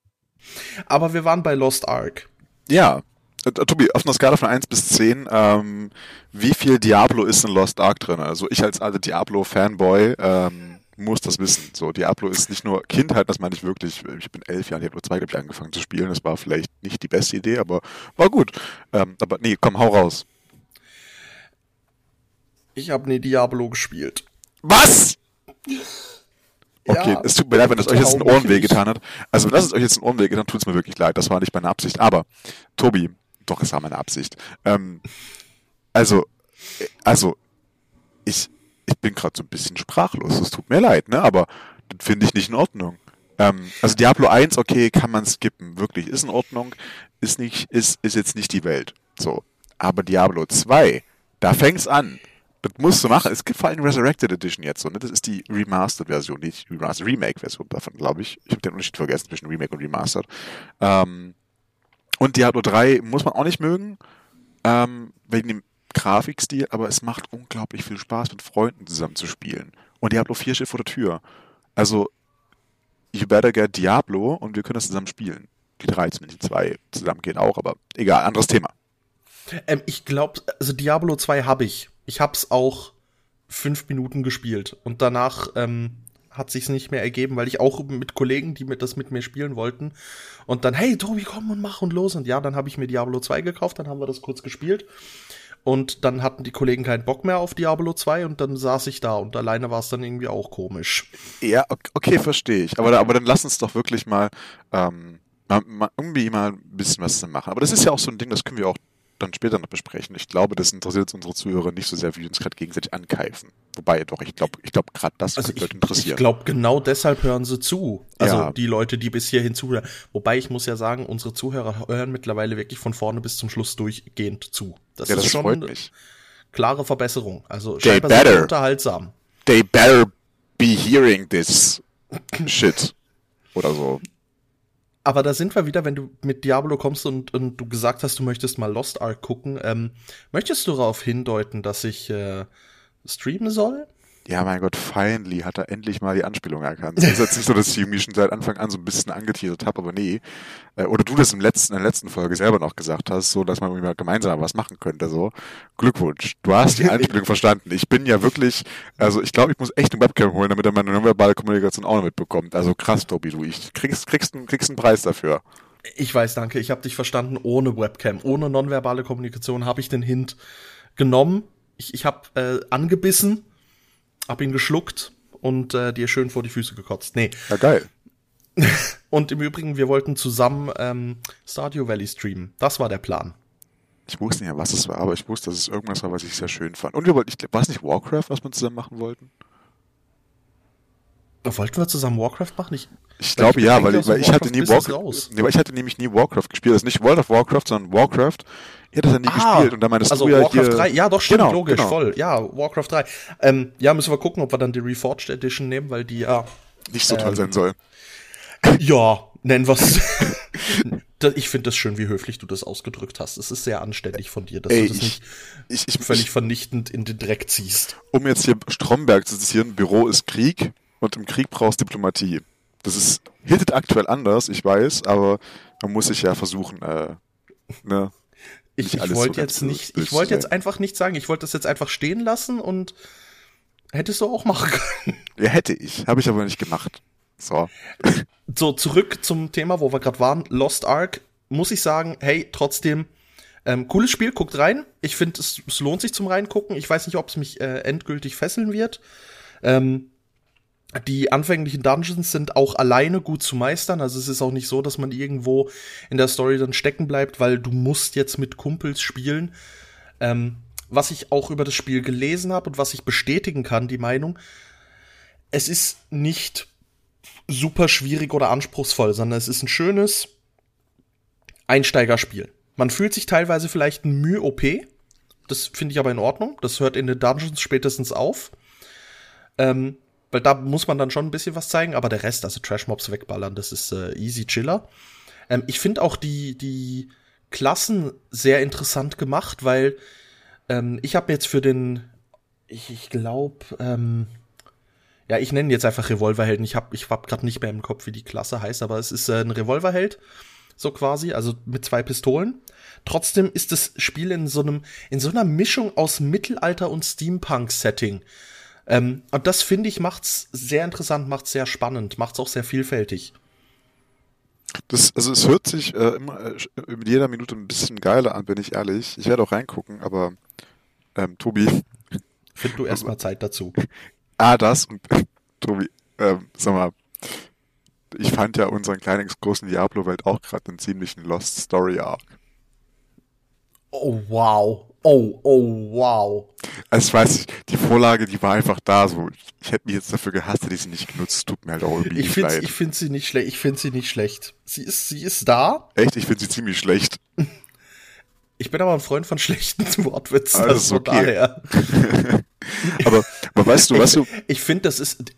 Aber wir waren bei Lost Ark. Ja, äh, Tobi, auf einer Skala von 1 bis 10, ähm, wie viel Diablo ist in Lost Ark drin? Also ich als alter Diablo-Fanboy, ähm, muss das wissen. So, Diablo ist nicht nur Kindheit, das meine ich wirklich. Ich bin elf Jahre Diablo 2, glaube ich, angefangen zu spielen. Das war vielleicht nicht die beste Idee, aber war gut. Ähm, aber nee, komm, hau raus. Ich habe nie Diablo gespielt. Was? Okay, ja, es tut mir leid, wenn das euch jetzt in Ohren wehgetan hat. Also, wenn das es euch jetzt in Ohren wehgetan hat, tut es mir wirklich leid. Das war nicht meine Absicht. Aber, Tobi, doch, es war meine Absicht. Ähm, also, äh, also, ich, ich bin gerade so ein bisschen sprachlos. Es tut mir leid, ne? Aber das finde ich nicht in Ordnung. Ähm, also Diablo 1, okay, kann man skippen. Wirklich, ist in Ordnung. Ist nicht, ist, ist jetzt nicht die Welt. So. Aber Diablo 2, da fängt's an. Das musst du machen. Es gibt vor allem Resurrected Edition jetzt so, ne? Das ist die Remastered-Version, nicht Remastered Remake-Version davon, glaube ich. Ich habe den Unterschied vergessen zwischen Remake und Remastered. Ähm, und Diablo 3 muss man auch nicht mögen, ähm, wegen dem Grafikstil, aber es macht unglaublich viel Spaß, mit Freunden zusammen zu spielen. Und Diablo 4 steht vor der Tür. Also, you better get Diablo und wir können das zusammen spielen. Die drei, zumindest die zwei zusammen gehen auch, aber egal, anderes Thema. Ähm, ich glaube, also Diablo 2 habe ich. Ich habe es auch fünf Minuten gespielt und danach ähm, hat sich's nicht mehr ergeben, weil ich auch mit Kollegen, die mit das mit mir spielen wollten und dann hey Tobi komm und mach und los und ja, dann habe ich mir Diablo 2 gekauft, dann haben wir das kurz gespielt und dann hatten die Kollegen keinen Bock mehr auf Diablo 2 und dann saß ich da und alleine war es dann irgendwie auch komisch. Ja, okay, verstehe ich. Aber, aber dann lass uns doch wirklich mal, ähm, mal, mal irgendwie mal ein bisschen was machen. Aber das ist ja auch so ein Ding, das können wir auch dann später noch besprechen. Ich glaube, das interessiert jetzt unsere Zuhörer nicht so sehr, wie wir uns gerade gegenseitig ankeifen. Wobei, doch, ich glaube, ich glaube, gerade das also wird interessieren. Ich glaube, genau deshalb hören sie zu. Also ja. die Leute, die bis hierhin zuhören. Wobei ich muss ja sagen, unsere Zuhörer hören mittlerweile wirklich von vorne bis zum Schluss durchgehend zu. Das ja, ist das schon eine klare Verbesserung. Also They scheinbar better. unterhaltsam. They better be hearing this shit. Oder so. Aber da sind wir wieder, wenn du mit Diablo kommst und, und du gesagt hast, du möchtest mal Lost Ark gucken. Ähm, möchtest du darauf hindeuten, dass ich äh, streamen soll? Ja, mein Gott, finally hat er endlich mal die Anspielung erkannt. Es ist jetzt nicht so, dass ich irgendwie schon seit Anfang an so ein bisschen angeteasert habe, aber nee. Äh, oder du das im letzten, in der letzten Folge selber noch gesagt hast, so, dass man irgendwie mal gemeinsam was machen könnte, so. Glückwunsch. Du hast die Anspielung verstanden. Ich bin ja wirklich, also ich glaube, ich muss echt eine Webcam holen, damit er meine nonverbale Kommunikation auch noch mitbekommt. Also krass, Tobi, du. Ich kriegst, kriegst, kriegst einen Preis dafür. Ich weiß, danke. Ich habe dich verstanden ohne Webcam. Ohne nonverbale Kommunikation habe ich den Hint genommen. Ich, ich habe äh, angebissen hab ihn geschluckt und äh, dir schön vor die Füße gekotzt. Nee. Ja, geil. und im Übrigen, wir wollten zusammen ähm, Stardew Valley streamen. Das war der Plan. Ich wusste nicht was es war, aber ich wusste, dass es irgendwas war, was ich sehr schön fand. Und wir wollten, ich, war es nicht Warcraft, was wir zusammen machen wollten? Wollten wir zusammen Warcraft machen? Ich, ich glaube ja, weil, ich, weil ich hatte nie Warcraft. Nee, weil ich hatte nämlich nie Warcraft gespielt. Also nicht World of Warcraft, sondern Warcraft. Ihr das ja nie ah, gespielt und dann meintest also du ja Warcraft hier, 3, ja doch, stimmt, genau, logisch, genau. voll. Ja, Warcraft 3. Ähm, ja, müssen wir gucken, ob wir dann die Reforged Edition nehmen, weil die ja nicht so toll ähm, sein soll. Ja, nennen wir's. ich finde das schön, wie höflich du das ausgedrückt hast. Es ist sehr anständig von dir, dass Ey, du das ich, nicht ich, ich, völlig vernichtend in den Dreck ziehst. Um jetzt hier Stromberg zu zitieren, Büro ist Krieg und im Krieg brauchst Diplomatie. Das ist hittet aktuell anders, ich weiß, aber man muss sich ja versuchen, äh, ne, ich, ich wollte so jetzt nicht, ich wollte jetzt einfach nicht sagen, ich wollte das jetzt einfach stehen lassen und hättest du auch machen können. Ja, hätte ich, habe ich aber nicht gemacht. So. So, zurück zum Thema, wo wir gerade waren, Lost Ark, muss ich sagen, hey, trotzdem, ähm, cooles Spiel, guckt rein. Ich finde, es, es, lohnt sich zum Reingucken. Ich weiß nicht, ob es mich äh, endgültig fesseln wird. Ähm, die anfänglichen Dungeons sind auch alleine gut zu meistern. Also es ist auch nicht so, dass man irgendwo in der Story dann stecken bleibt, weil du musst jetzt mit Kumpels spielen. Ähm, was ich auch über das Spiel gelesen habe und was ich bestätigen kann, die Meinung, es ist nicht super schwierig oder anspruchsvoll, sondern es ist ein schönes Einsteigerspiel. Man fühlt sich teilweise vielleicht ein Mühe OP. Das finde ich aber in Ordnung. Das hört in den Dungeons spätestens auf. Ähm, weil da muss man dann schon ein bisschen was zeigen, aber der Rest, also Trash-Mobs wegballern, das ist äh, easy chiller. Ähm, ich finde auch die, die Klassen sehr interessant gemacht, weil ähm, ich habe jetzt für den, ich, ich glaube, ähm, ja, ich nenne jetzt einfach Revolverhelden. Ich habe ich hab gerade nicht mehr im Kopf, wie die Klasse heißt, aber es ist äh, ein Revolverheld, so quasi, also mit zwei Pistolen. Trotzdem ist das Spiel in so einem, in so einer Mischung aus Mittelalter und Steampunk-Setting. Ähm, und das finde ich macht's sehr interessant, macht's sehr spannend, macht's auch sehr vielfältig. Das, also es hört sich äh, immer äh, mit jeder Minute ein bisschen geiler an, bin ich ehrlich. Ich werde auch reingucken, aber ähm, Tobi. Find du erstmal Zeit dazu. Ah, das und Tobi, ähm, sag mal, ich fand ja unseren kleinen großen Diablo-Welt auch gerade einen ziemlichen Lost Story Arc. Oh, wow. Oh, oh, wow. Also ich weiß nicht, die Vorlage, die war einfach da so. Ich hätte mich jetzt dafür gehasst, hätte ich sie nicht genutzt. Tut mir halt auch irgendwie ich leid. Ich finde sie nicht schlecht. Ich finde sie nicht schlecht. Sie ist, sie ist da. Echt? Ich finde sie ziemlich schlecht. Ich bin aber ein Freund von schlechten Wortwitzen. Also, also okay. daher. aber, aber weißt du, weißt du? Ich finde, das ist,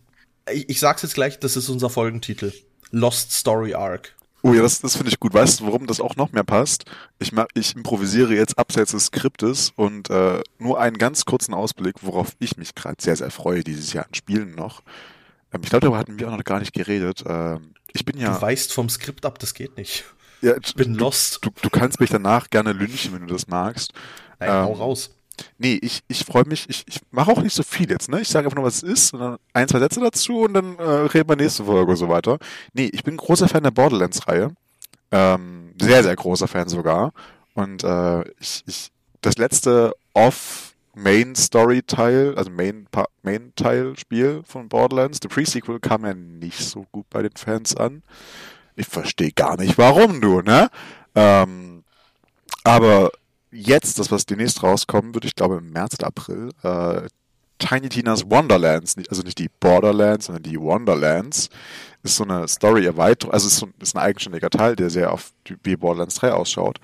ich, ich sag's jetzt gleich, das ist unser Folgentitel. Lost Story Arc. Oh ja, das, das finde ich gut. Weißt du, warum das auch noch mehr passt? Ich, ich improvisiere jetzt abseits des Skriptes und äh, nur einen ganz kurzen Ausblick, worauf ich mich gerade sehr, sehr freue dieses Jahr an Spielen noch. Ähm, ich glaube, darüber hatten wir auch noch gar nicht geredet. Ähm, ich bin ja. Du weißt vom Skript ab, das geht nicht. Ja, ich bin lost. Du, du, kannst mich danach gerne lynchen, wenn du das magst. Nein, ähm, hau raus. Nee, ich, ich freue mich, ich, ich mache auch nicht so viel jetzt, ne? Ich sage einfach nur, was es ist, und dann ein, zwei Sätze dazu und dann äh, reden wir nächste Folge und so weiter. Nee, ich bin großer Fan der Borderlands-Reihe. Ähm, sehr, sehr großer Fan sogar. Und äh, ich, ich, das letzte Off-Main-Story-Teil, also Main-Teil-Spiel von Borderlands, The Pre-Sequel, kam ja nicht so gut bei den Fans an. Ich verstehe gar nicht, warum du, ne? Ähm, aber jetzt, das was demnächst rauskommen wird, ich glaube im März oder April, äh, Tiny Tina's Wonderlands, also nicht die Borderlands, sondern die Wonderlands, ist so eine Story-Erweiterung, also ist, so, ist ein eigenständiger Teil, der sehr auf wie Borderlands 3 ausschaut,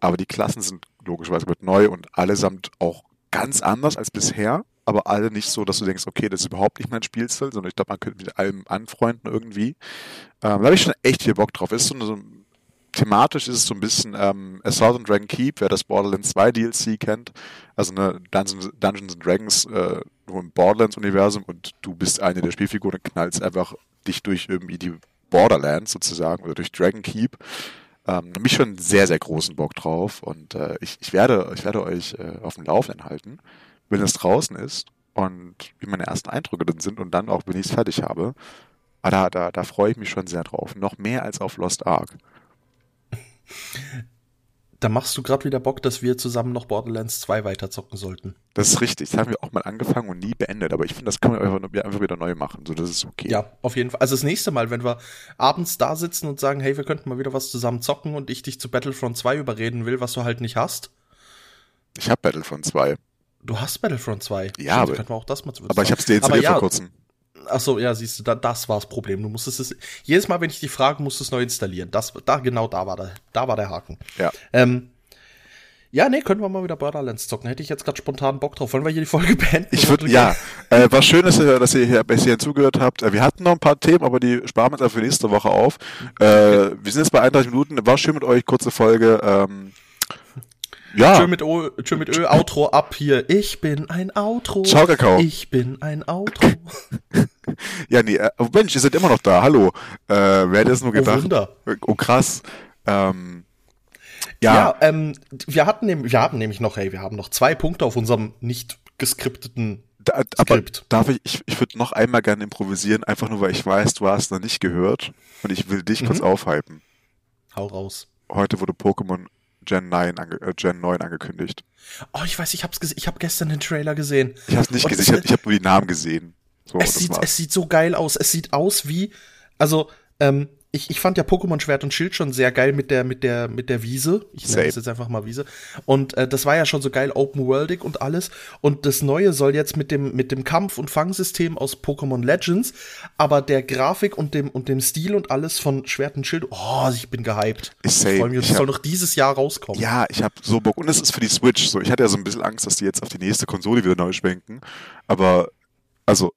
aber die Klassen sind logischerweise mit neu und allesamt auch ganz anders als bisher, aber alle nicht so, dass du denkst, okay, das ist überhaupt nicht mein Spielstil, sondern ich glaube, man könnte mit allem anfreunden irgendwie. Ähm, da habe ich schon echt viel Bock drauf. Ist so, eine, so thematisch ist es so ein bisschen ähm, Assault and Dragon Keep, wer das Borderlands 2 DLC kennt. Also eine Dungeons, Dungeons and Dragons äh, nur im Borderlands-Universum und du bist eine der Spielfiguren und knallst einfach dich durch irgendwie die Borderlands sozusagen oder durch Dragon Keep. Ähm, mich schon sehr, sehr großen Bock drauf und äh, ich, ich, werde, ich werde euch äh, auf dem Laufenden halten, wenn es draußen ist und wie meine ersten Eindrücke dann sind und dann auch, wenn ich es fertig habe. Aber da, da, da freue ich mich schon sehr drauf. Noch mehr als auf Lost Ark. Da machst du gerade wieder Bock, dass wir zusammen noch Borderlands 2 weiterzocken sollten. Das ist richtig. Das haben wir auch mal angefangen und nie beendet. Aber ich finde, das kann man einfach wieder neu machen. So, das ist okay. Ja, auf jeden Fall. Also das nächste Mal, wenn wir abends da sitzen und sagen, hey, wir könnten mal wieder was zusammen zocken und ich dich zu Battlefront 2 überreden will, was du halt nicht hast, Ich habe Battlefront 2. Du hast Battlefront 2. Ja, aber, können wir auch das mal aber ich habe es dir ja, vor kurzem. Ach so, ja, siehst du, da, das war das Problem. Du musstest es jedes Mal, wenn ich dich frage, musst du es neu installieren. Das, da genau, da war der, da war der Haken. Ja. Ähm, ja, nee, können wir mal wieder Borderlands zocken. Hätte ich jetzt gerade spontan Bock drauf. Wollen wir hier die Folge beenden? Ich würde, ja. Äh, war schön, dass ihr, dass ihr hier bis hierhin zugehört habt. Äh, wir hatten noch ein paar Themen, aber die sparen wir uns für nächste Woche auf. Äh, wir sind jetzt bei 31 Minuten. War schön mit euch. Kurze Folge. Ähm, ja. Tschö mit, o, tschö mit Ö, Outro ab hier. Ich bin ein Outro. Ciao, Kakao. Ich bin ein Outro. ja, nee, äh, oh Mensch, ihr seid immer noch da. Hallo. Äh, wer hätte es nur gedacht? Oh, Wunder. oh krass. Ähm, ja, ja ähm, wir hatten nämlich, wir haben nämlich noch, hey, wir haben noch zwei Punkte auf unserem nicht geskripteten da, aber darf ich, ich, ich würde noch einmal gerne improvisieren, einfach nur, weil ich weiß, du hast noch nicht gehört und ich will dich mhm. kurz aufhypen. Hau raus. Heute wurde Pokémon Gen 9, ange äh, Gen 9 angekündigt. Oh, ich weiß, ich hab's gesehen. Ich habe gestern den Trailer gesehen. Ich hab's nicht und gesehen, ich habe hab nur die Namen gesehen. So, es, sieht, es sieht so geil aus. Es sieht aus wie, also, ähm, ich, ich fand ja Pokémon Schwert und Schild schon sehr geil mit der, mit der, mit der Wiese. Ich nenne es jetzt einfach mal Wiese. Und äh, das war ja schon so geil open worldig und alles. Und das Neue soll jetzt mit dem, mit dem Kampf- und Fangsystem aus Pokémon Legends, aber der Grafik und dem, und dem Stil und alles von Schwert und Schild, oh, ich bin gehypt. Ist safe. Freue mich, das soll noch dieses Jahr rauskommen. Ja, ich habe so Bock. Und es ist für die Switch so. Ich hatte ja so ein bisschen Angst, dass die jetzt auf die nächste Konsole wieder neu schwenken. Aber, also,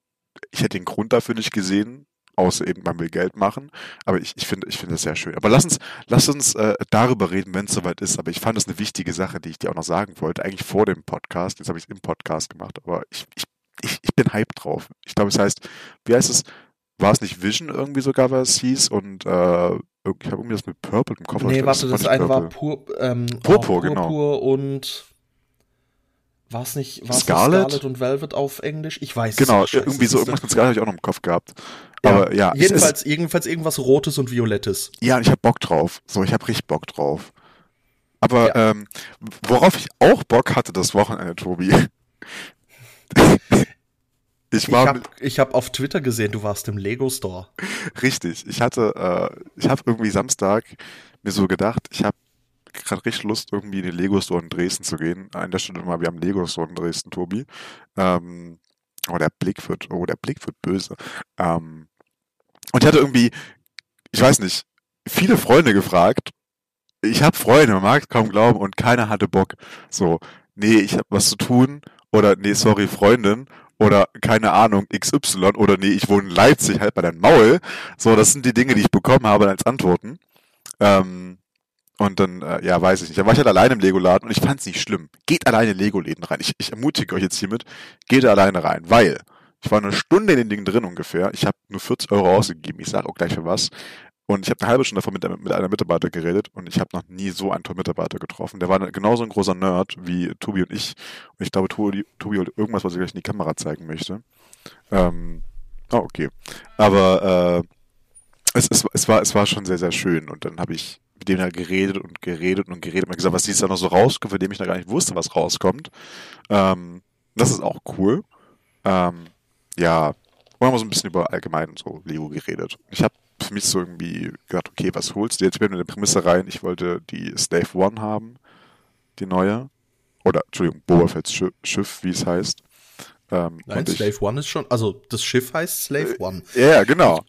ich hätte den Grund dafür nicht gesehen außer eben man will Geld machen. Aber ich, ich finde ich finde das sehr schön. Aber lass uns, lass uns äh, darüber reden, wenn es soweit ist. Aber ich fand das eine wichtige Sache, die ich dir auch noch sagen wollte, eigentlich vor dem Podcast. Jetzt habe ich es im Podcast gemacht, aber ich, ich, ich, ich bin hyped drauf. Ich glaube, es heißt, wie heißt es? War es nicht Vision irgendwie sogar, was es hieß? Und äh, ich habe irgendwie das mit Purple im Kopf. Nee, warte, das, das eine Purple. war pur, ähm, Purpur, genau. Purpur und war es nicht war's Scarlet? Scarlet und Velvet auf Englisch? Ich weiß genau, es nicht. Genau, irgendwie so irgendwas mit Scarlet habe ich auch noch im Kopf gehabt. Aber ja. Jedenfalls, jedenfalls irgendwas Rotes und Violettes. Ja, ich habe Bock drauf. So, ich habe richtig Bock drauf. Aber ja. ähm, worauf ich auch Bock hatte das Wochenende, Tobi. ich war. Ich habe hab auf Twitter gesehen, du warst im Lego Store. Richtig. Ich hatte, äh, ich habe irgendwie Samstag mir so gedacht, ich habe gerade richtig Lust, irgendwie in den Lego Store in Dresden zu gehen. An der Stelle mal, wir haben Lego Store in Dresden, Tobi. Ähm, oh, der Blick wird, oh, der Blick wird böse. Ähm, und ich hatte irgendwie, ich weiß nicht, viele Freunde gefragt. Ich habe Freunde, man mag es kaum glauben, und keiner hatte Bock. So, nee, ich habe was zu tun. Oder nee, sorry, Freundin. Oder keine Ahnung, XY. Oder nee, ich wohne in Leipzig, halt bei deinem Maul. So, das sind die Dinge, die ich bekommen habe als Antworten. Ähm, und dann, äh, ja, weiß ich nicht. Dann war ich halt alleine im Lego-Laden und ich fand es nicht schlimm. Geht alleine in Lego-Läden rein. Ich, ich ermutige euch jetzt hiermit, geht alleine rein, weil ich war eine Stunde in den Dingen drin ungefähr. Ich habe nur 40 Euro ausgegeben. Ich sage auch gleich für was. Und ich habe eine halbe Stunde davon mit, mit einer Mitarbeiter geredet und ich habe noch nie so einen tollen Mitarbeiter getroffen. Der war genauso ein großer Nerd wie Tobi und ich. Und ich glaube, Tobi, Tobi hat irgendwas, was ich gleich in die Kamera zeigen möchte. Ähm, oh, okay. Aber äh, es, es, es, war, es war schon sehr, sehr schön. Und dann habe ich mit dem da geredet und geredet und geredet und gesagt, was dieses Jahr noch so rauskommt, von dem ich da gar nicht wusste, was rauskommt. Ähm, das ist auch cool. Ähm, ja, wir haben so ein bisschen über allgemein so Lego geredet. Ich habe für mich so irgendwie gedacht, okay, was holst du jetzt? Ich bin mit der Prämisse rein, ich wollte die Slave One haben, die neue. Oder, Entschuldigung, Boba Fett's Schiff, wie es heißt. Ähm, Nein, Slave ich, One ist schon, also das Schiff heißt Slave äh, One. Ja, yeah, genau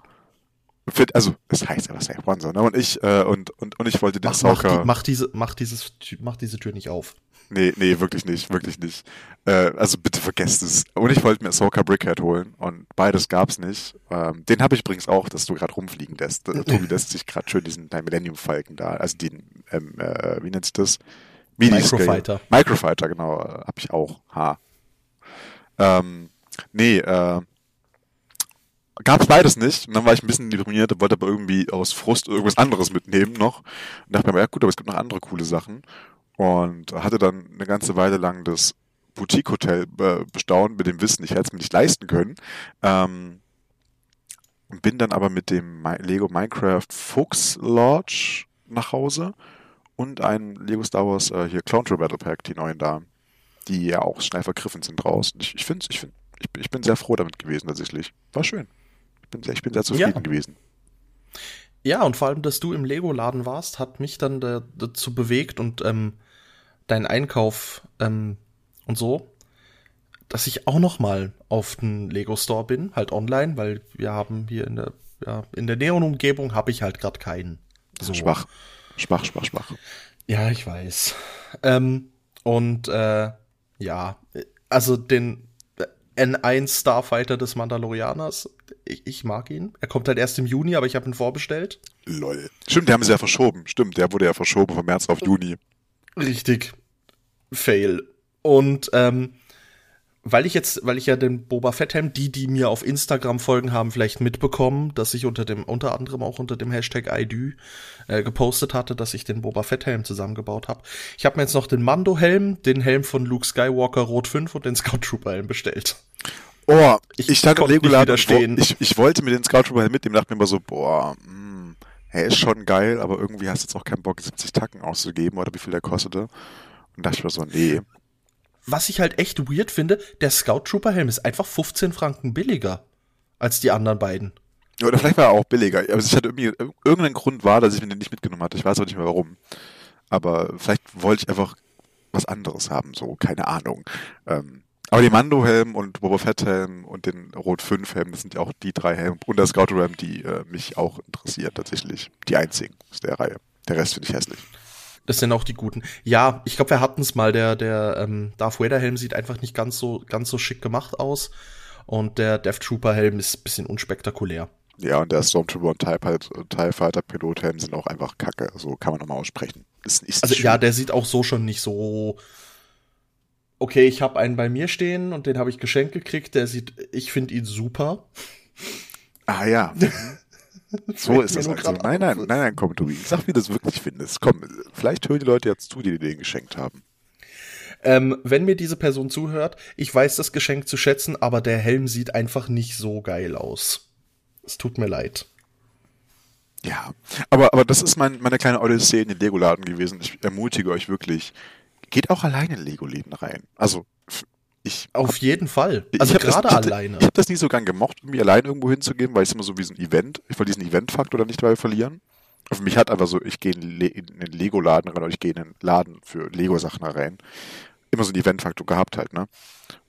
also es heißt was Safe One so, ne? Und ich äh, und und und ich wollte den mach, Mach, die, mach diese mach dieses mach diese Tür nicht auf. Nee, nee, wirklich nicht, wirklich nicht. Äh, also bitte vergesst es. Und ich wollte mir Ahsoka Brickhead holen und beides gab's nicht. Ähm, den habe ich übrigens auch, dass du gerade rumfliegen lässt. Äh, Tobi lässt sich gerade schön diesen Millennium Falcon da, also den, ähm, äh, wie nennt sich das? Microfighter. Microfighter, genau, äh, habe ich auch. Ha. Ähm, nee, äh, gab es beides nicht. Und dann war ich ein bisschen deprimiert, wollte aber irgendwie aus Frust irgendwas anderes mitnehmen noch. Und dachte mir, ja gut, aber es gibt noch andere coole Sachen. Und hatte dann eine ganze Weile lang das Boutique-Hotel bestaunt mit dem Wissen, ich hätte es mir nicht leisten können. Ähm, bin dann aber mit dem Lego Minecraft Fuchs Lodge nach Hause und ein Lego Star Wars äh, hier Clown Battle Pack, die neuen da, die ja auch schnell vergriffen sind draußen. Ich, ich finde, ich, find, ich, ich bin sehr froh damit gewesen tatsächlich. War schön bin, ich bin sehr zufrieden ja. gewesen. Ja, und vor allem, dass du im Lego-Laden warst, hat mich dann da, dazu bewegt und ähm, deinen Einkauf ähm, und so, dass ich auch noch mal auf den Lego Store bin, halt online, weil wir haben hier in der ja, in der näheren Umgebung habe ich halt gerade keinen. So. Schwach, schwach, schwach, schwach. Ja, ich weiß. Ähm, und äh, ja, also den N1 Starfighter des Mandalorianers, ich, ich, mag ihn. Er kommt halt erst im Juni, aber ich habe ihn vorbestellt. Lol. Stimmt, der haben sie ja verschoben. Stimmt, der wurde ja verschoben von März auf Juni. Richtig. Fail. Und ähm, weil ich jetzt, weil ich ja den Boba Fett Helm, die, die mir auf Instagram folgen, haben vielleicht mitbekommen, dass ich unter dem, unter anderem auch unter dem Hashtag IDU äh, gepostet hatte, dass ich den Boba Fett Helm zusammengebaut habe. Ich habe mir jetzt noch den Mando Helm, den Helm von Luke Skywalker Rot 5 und den Scout Trooper Helm bestellt. Oh, ich, ich im Legoland ich, ich wollte mir den Scout Trooper Helm mitnehmen, dachte mir immer so, boah, mh, hm, er ist schon geil, aber irgendwie hast du jetzt auch keinen Bock, 70 Tacken auszugeben oder wie viel der kostete. Und dachte ich mir so, nee, was ich halt echt weird finde, der Scout Trooper Helm ist einfach 15 Franken billiger als die anderen beiden. Oder vielleicht war er auch billiger. Aber es hat irgendwie, irgendein Grund war, dass ich mir den nicht mitgenommen hatte. Ich weiß auch nicht mehr warum. Aber vielleicht wollte ich einfach was anderes haben, so, keine Ahnung. Ähm, aber die Mando-Helm und Boba Fett-Helm und den Rot 5-Helm, das sind ja auch die drei Helme und der Scout-Helm, die äh, mich auch interessieren tatsächlich. Die einzigen aus der Reihe. Der Rest finde ich hässlich. Das sind auch die guten. Ja, ich glaube, wir hatten es mal. Der, der ähm, Darth Vader Helm sieht einfach nicht ganz so, ganz so schick gemacht aus. Und der Death Trooper Helm ist ein bisschen unspektakulär. Ja, und der Stormtrooper und TIE, TIE Fighter Pilot Helm sind auch einfach kacke. So kann man nochmal aussprechen. Ist, ist also schön. ja, der sieht auch so schon nicht so. Okay, ich habe einen bei mir stehen und den habe ich geschenkt gekriegt. Der sieht, ich finde ihn super. Ah ja. So ist das also. Nein, nein, nein, nein, komm, Tobi. Sag, wie du das wirklich findest. Komm, vielleicht hören die Leute jetzt zu, die dir den geschenkt haben. Ähm, wenn mir diese Person zuhört, ich weiß das Geschenk zu schätzen, aber der Helm sieht einfach nicht so geil aus. Es tut mir leid. Ja, aber, aber das ist mein, meine kleine Odyssee in den Lego-Laden gewesen. Ich ermutige euch wirklich, geht auch alleine in Lego-Läden rein. Also, ich Auf jeden Fall. Also gerade das, alleine. Ich habe das nie so gern gemocht, mir allein irgendwo hinzugehen, weil es immer so wie so ein Event. Ich will diesen Event-Faktor dann nicht dabei verlieren. Für mich hat einfach so, ich gehe in, in einen Lego-Laden rein oder ich gehe in einen Laden für Lego-Sachen rein. Immer so ein Event-Faktor gehabt halt, ne?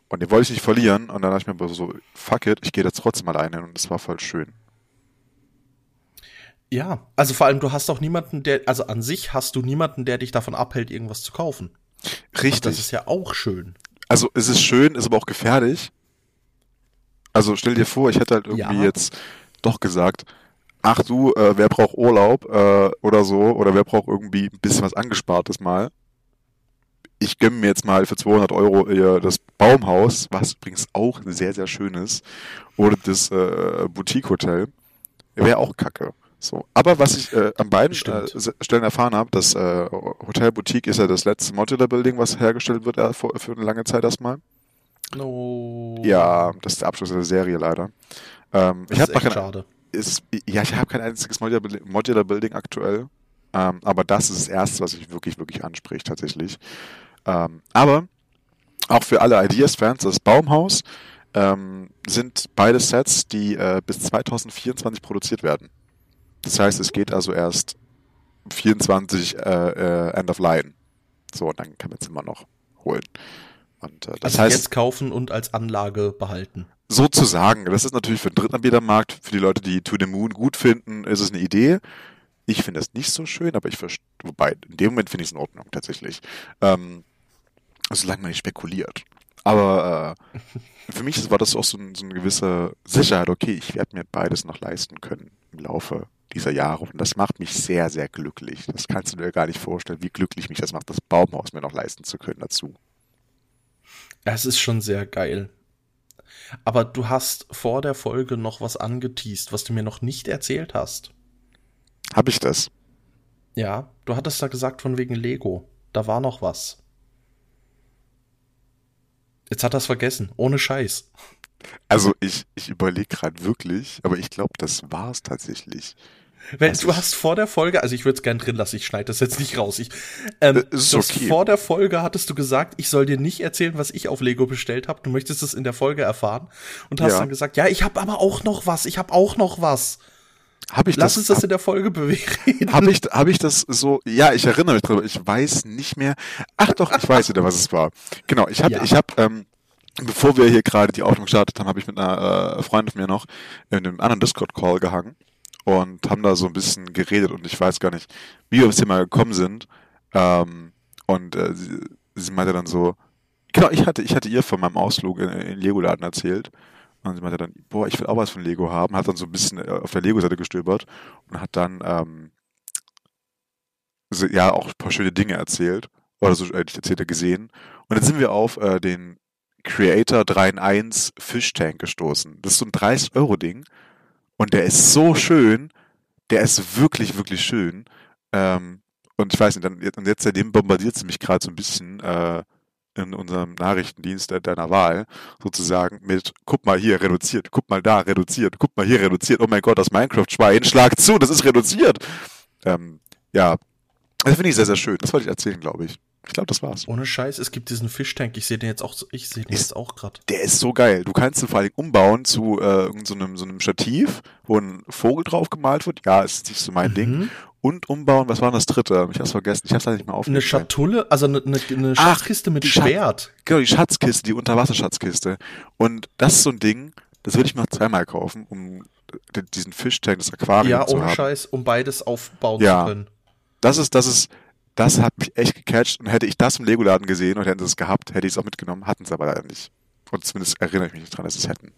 Und den wollte ich nicht verlieren und dann dachte ich mir aber so, fuck it, ich gehe da trotzdem alleine hin und das war voll schön. Ja, also vor allem du hast auch niemanden, der, also an sich hast du niemanden, der dich davon abhält, irgendwas zu kaufen. Richtig. Und das ist ja auch schön also es ist schön, ist aber auch gefährlich. Also stell dir vor, ich hätte halt irgendwie ja. jetzt doch gesagt, ach du, äh, wer braucht Urlaub äh, oder so, oder wer braucht irgendwie ein bisschen was Angespartes mal. Ich gönne mir jetzt mal für 200 Euro äh, das Baumhaus, was übrigens auch sehr, sehr schön ist, oder das äh, Boutique-Hotel. Wäre auch kacke. So. Aber was ich äh, an beiden äh, Stellen erfahren habe, das äh, Hotel Boutique ist ja das letzte Modular Building, was hergestellt wird äh, für, für eine lange Zeit erstmal. No. Ja, das ist der Abschluss der Serie leider. Ähm, das ich ist echt keine, schade. Ist, ja, ich habe kein einziges Modular, Modular Building aktuell. Ähm, aber das ist das erste, was mich wirklich, wirklich anspricht tatsächlich. Ähm, aber auch für alle Ideas-Fans, das Baumhaus ähm, sind beide Sets, die äh, bis 2024 produziert werden. Das heißt, es geht also erst 24 äh, äh, End of Line. So, und dann kann man es immer noch holen. Und, äh, das also heißt, jetzt kaufen und als Anlage behalten. Sozusagen. Das ist natürlich für den Drittανbietermarkt, für die Leute, die To the Moon gut finden, ist es eine Idee. Ich finde es nicht so schön, aber ich verstehe, wobei, in dem Moment finde ich es in Ordnung, tatsächlich. Ähm, solange man nicht spekuliert. Aber äh, für mich war das auch so, ein, so eine gewisse Sicherheit, okay, ich werde mir beides noch leisten können im Laufe dieser Jahre. Und das macht mich sehr, sehr glücklich. Das kannst du dir gar nicht vorstellen, wie glücklich mich das macht, das Baumhaus mir noch leisten zu können dazu. Es ist schon sehr geil. Aber du hast vor der Folge noch was angeteased, was du mir noch nicht erzählt hast. Hab ich das? Ja, du hattest da gesagt von wegen Lego. Da war noch was. Jetzt hat er es vergessen. Ohne Scheiß. Also ich, ich überlege gerade wirklich, aber ich glaube, das war es tatsächlich. Wenn, du hast vor der Folge, also ich würde es gern drin lassen, ich schneide das jetzt nicht raus. Ich, ähm, äh, ist okay. Vor der Folge hattest du gesagt, ich soll dir nicht erzählen, was ich auf Lego bestellt habe. Du möchtest es in der Folge erfahren und hast ja. dann gesagt, ja, ich habe aber auch noch was, ich habe auch noch was. Hab ich Lass das, uns das hab, in der Folge bereden. hab ich, hab ich das so, ja, ich erinnere mich drüber, ich weiß nicht mehr, ach doch, ich weiß wieder, was es war. Genau, ich habe, Ja. ich habe, ähm, bevor wir hier gerade die Aufnahme gestartet haben, habe ich mit einer äh, Freundin von mir noch in einem anderen Discord-Call gehangen und haben da so ein bisschen geredet und ich weiß gar nicht, wie wir aufs Thema gekommen sind. Ähm, und äh, sie, sie meinte dann so, genau, ich hatte, ich hatte ihr von meinem Ausflug in, in den Lego-Laden erzählt. Und sie meinte dann, boah, ich will auch was von Lego haben, hat dann so ein bisschen äh, auf der Lego-Seite gestöbert und hat dann ähm, so, ja auch ein paar schöne Dinge erzählt. Oder so äh, nicht erzählt, er gesehen. Und dann sind wir auf äh, den Creator 3 in 1 Fish Tank gestoßen. Das ist so ein 30-Euro-Ding. Und der ist so schön. Der ist wirklich, wirklich schön. Ähm, und ich weiß nicht, dann, und jetzt seitdem bombardiert sie mich gerade so ein bisschen äh, in unserem Nachrichtendienst deiner Wahl, sozusagen, mit guck mal hier, reduziert, guck mal da, reduziert, guck mal hier, reduziert, oh mein Gott, das Minecraft-Schwein, schlag zu, das ist reduziert. Ähm, ja, das finde ich sehr, sehr schön. Das wollte ich erzählen, glaube ich. Ich glaube, das war's. Ohne Scheiß, es gibt diesen Fischtank. Ich sehe den jetzt auch, ich sehe den Ist- jetzt auch gerade. Der ist so geil. Du kannst ihn vor allem umbauen zu äh, so einem, so einem Stativ, wo ein Vogel drauf gemalt wird. Ja, ist nicht so mein Ding. Und umbauen, was war denn das dritte? Ich hab's vergessen. Ich hab's da nicht mehr Eine aufgeschrieben. Schatulle, also eine, eine, eine Ach, Schatzkiste mit Schatz- Schwert. Genau, die Schatzkiste, die Unterwasserschatzkiste. Und das ist so ein Ding, das würde ich mir noch zweimal kaufen, um diesen Fischtank, das Aquarium Ja, zu ohne haben. Scheiß, um beides aufbauen Ja. zu können. Das ist, das ist, das hat mich echt gecatcht. Und hätte ich das im Lego-Laden gesehen und hätten sie es gehabt, hätte ich es auch mitgenommen, hatten sie aber leider nicht. Und zumindest erinnere ich mich nicht dran, dass sie es hätten.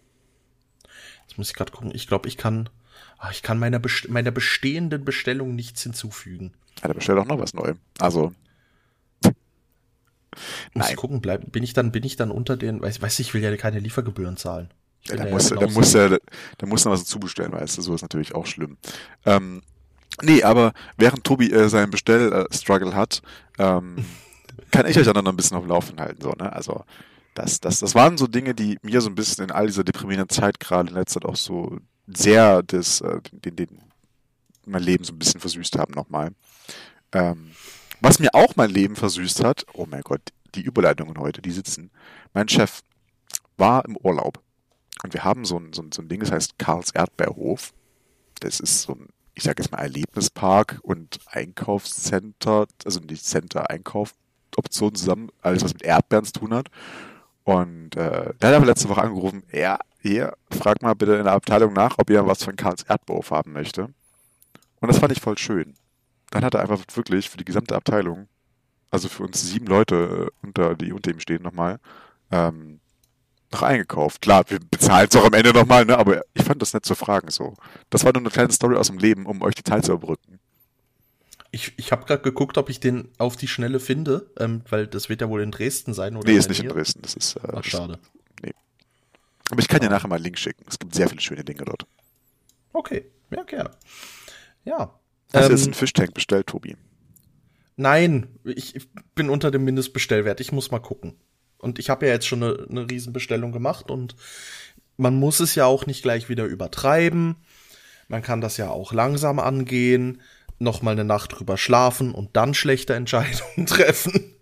Jetzt muss ich gerade gucken. Ich glaube, ich kann, ah, ich kann meiner, best meiner bestehenden Bestellung nichts hinzufügen. Ja, da bestellt auch noch was neu. Also, Muss Nein. gucken, bleib, bin ich dann, bin ich dann unter den, weiß, weiß ich, will ja keine Liefergebühren zahlen. Ich Ja, da ja muss, da genauso- muss er, da muss er was zubestellen, weißt du, so ist natürlich auch schlimm. Ähm, nee, aber während Tobi äh, seinen Bestell-Struggle hat, ähm, kann ich euch dann noch ein bisschen auf dem Laufen halten, so, ne? Also, das, das, das waren so Dinge, die mir so ein bisschen in all dieser deprimierenden Zeit gerade in letzter Zeit auch so sehr das, äh, den, den, mein Leben so ein bisschen versüßt haben nochmal. Ähm, was mir auch mein Leben versüßt hat, oh mein Gott, die Überleitungen heute, die sitzen. Mein Chef war im Urlaub und wir haben so ein, so ein, so ein Ding, das heißt Karls Erdbeerhof. Das ist so ein, ich sage jetzt mal, Erlebnispark und Einkaufscenter, also nicht Center, Einkaufoptionen zusammen, alles was mit Erdbeeren zu tun hat. Und äh, der hat aber letzte Woche angerufen, ja, hier, frag mal bitte in der Abteilung nach, ob ihr was von Karls Erdbeerhof haben möchte. Und das fand ich voll schön. Dann hat er einfach wirklich für die gesamte Abteilung, also für uns sieben Leute, äh, unter, die unter ihm stehen nochmal, ähm, noch eingekauft. Klar, wir bezahlen es auch am Ende nochmal, ne? aber ich fand das nett zu fragen so. Das war nur eine kleine Story aus dem Leben, um euch die Zeit zu überbrücken. Ich, ich habe gerade geguckt, ob ich den auf die Schnelle finde, ähm, weil das wird ja wohl in Dresden sein oder Nee, ist nicht in Nähe. Dresden. Das ist, äh, Ach, schade. Aber ich kann dir nachher mal einen Link schicken. Es gibt sehr viele schöne Dinge dort. Okay, ja, gerne. Ja. Hast du Ähm, jetzt einen Fischtank bestellt, Tobi? Nein, ich, ich bin unter dem Mindestbestellwert. Ich muss mal gucken. Und ich habe ja jetzt schon eine, eine Riesenbestellung gemacht und man muss es ja auch nicht gleich wieder übertreiben. Man kann das ja auch langsam angehen, noch mal eine Nacht drüber schlafen und dann schlechte Entscheidungen treffen.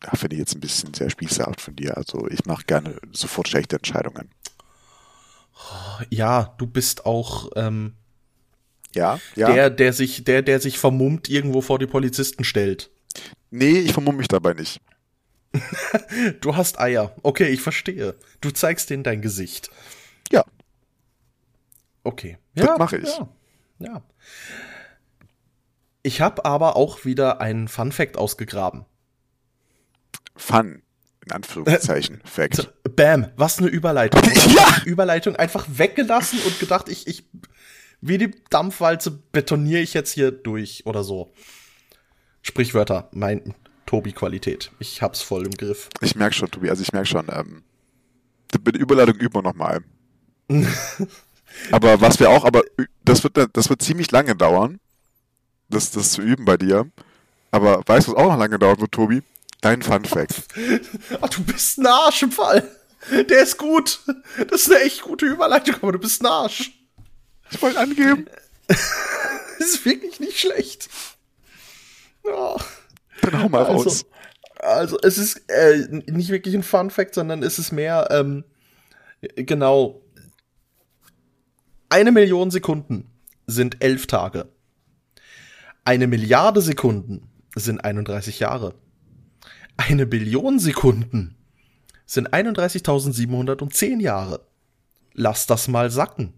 Da finde ich jetzt ein bisschen sehr spießerhaft von dir. Also ich mache gerne sofort schlechte Entscheidungen. Ja, du bist auch ähm, Ja, ja. der, der sich, der, der sich vermummt irgendwo vor die Polizisten stellt. nee, ich vermumme mich dabei nicht. Du hast Eier. Okay, ich verstehe. Du zeigst denen dein Gesicht. Ja. Okay. Das mache ich. Ja. ja. Ich habe aber auch wieder einen Fun Fact ausgegraben. Fun, in Anführungszeichen, Fact. Bam, was eine Überleitung. Ja! Überleitung einfach weggelassen und gedacht, ich, ich, wie die Dampfwalze betoniere ich jetzt hier durch oder so. Sprichwörter, mein Tobi-Qualität. Ich hab's voll im Griff. Ich merke schon, Tobi, also ich merke schon, ähm, mit der Überleitung üben wir nochmal. aber was wir auch, aber das wird, das wird ziemlich lange dauern, das, das zu üben bei dir. Aber weißt du, was auch noch lange dauern wird, Tobi? Dein Fun Fact. Ach, du bist ein Arsch im Fall. Der ist gut. Das ist eine echt gute Überleitung, aber du bist ein Arsch. Ich wollte angeben. Das ist wirklich nicht schlecht. Ja. Dann hau mal Also, raus. also es ist äh, nicht wirklich ein Fun Fact, sondern es ist mehr, ähm, genau, eine Million Sekunden sind elf Tage. Eine Milliarde Sekunden sind 31 Jahre. Eine Billion Sekunden sind 31.710 Jahre. Lass das mal sacken.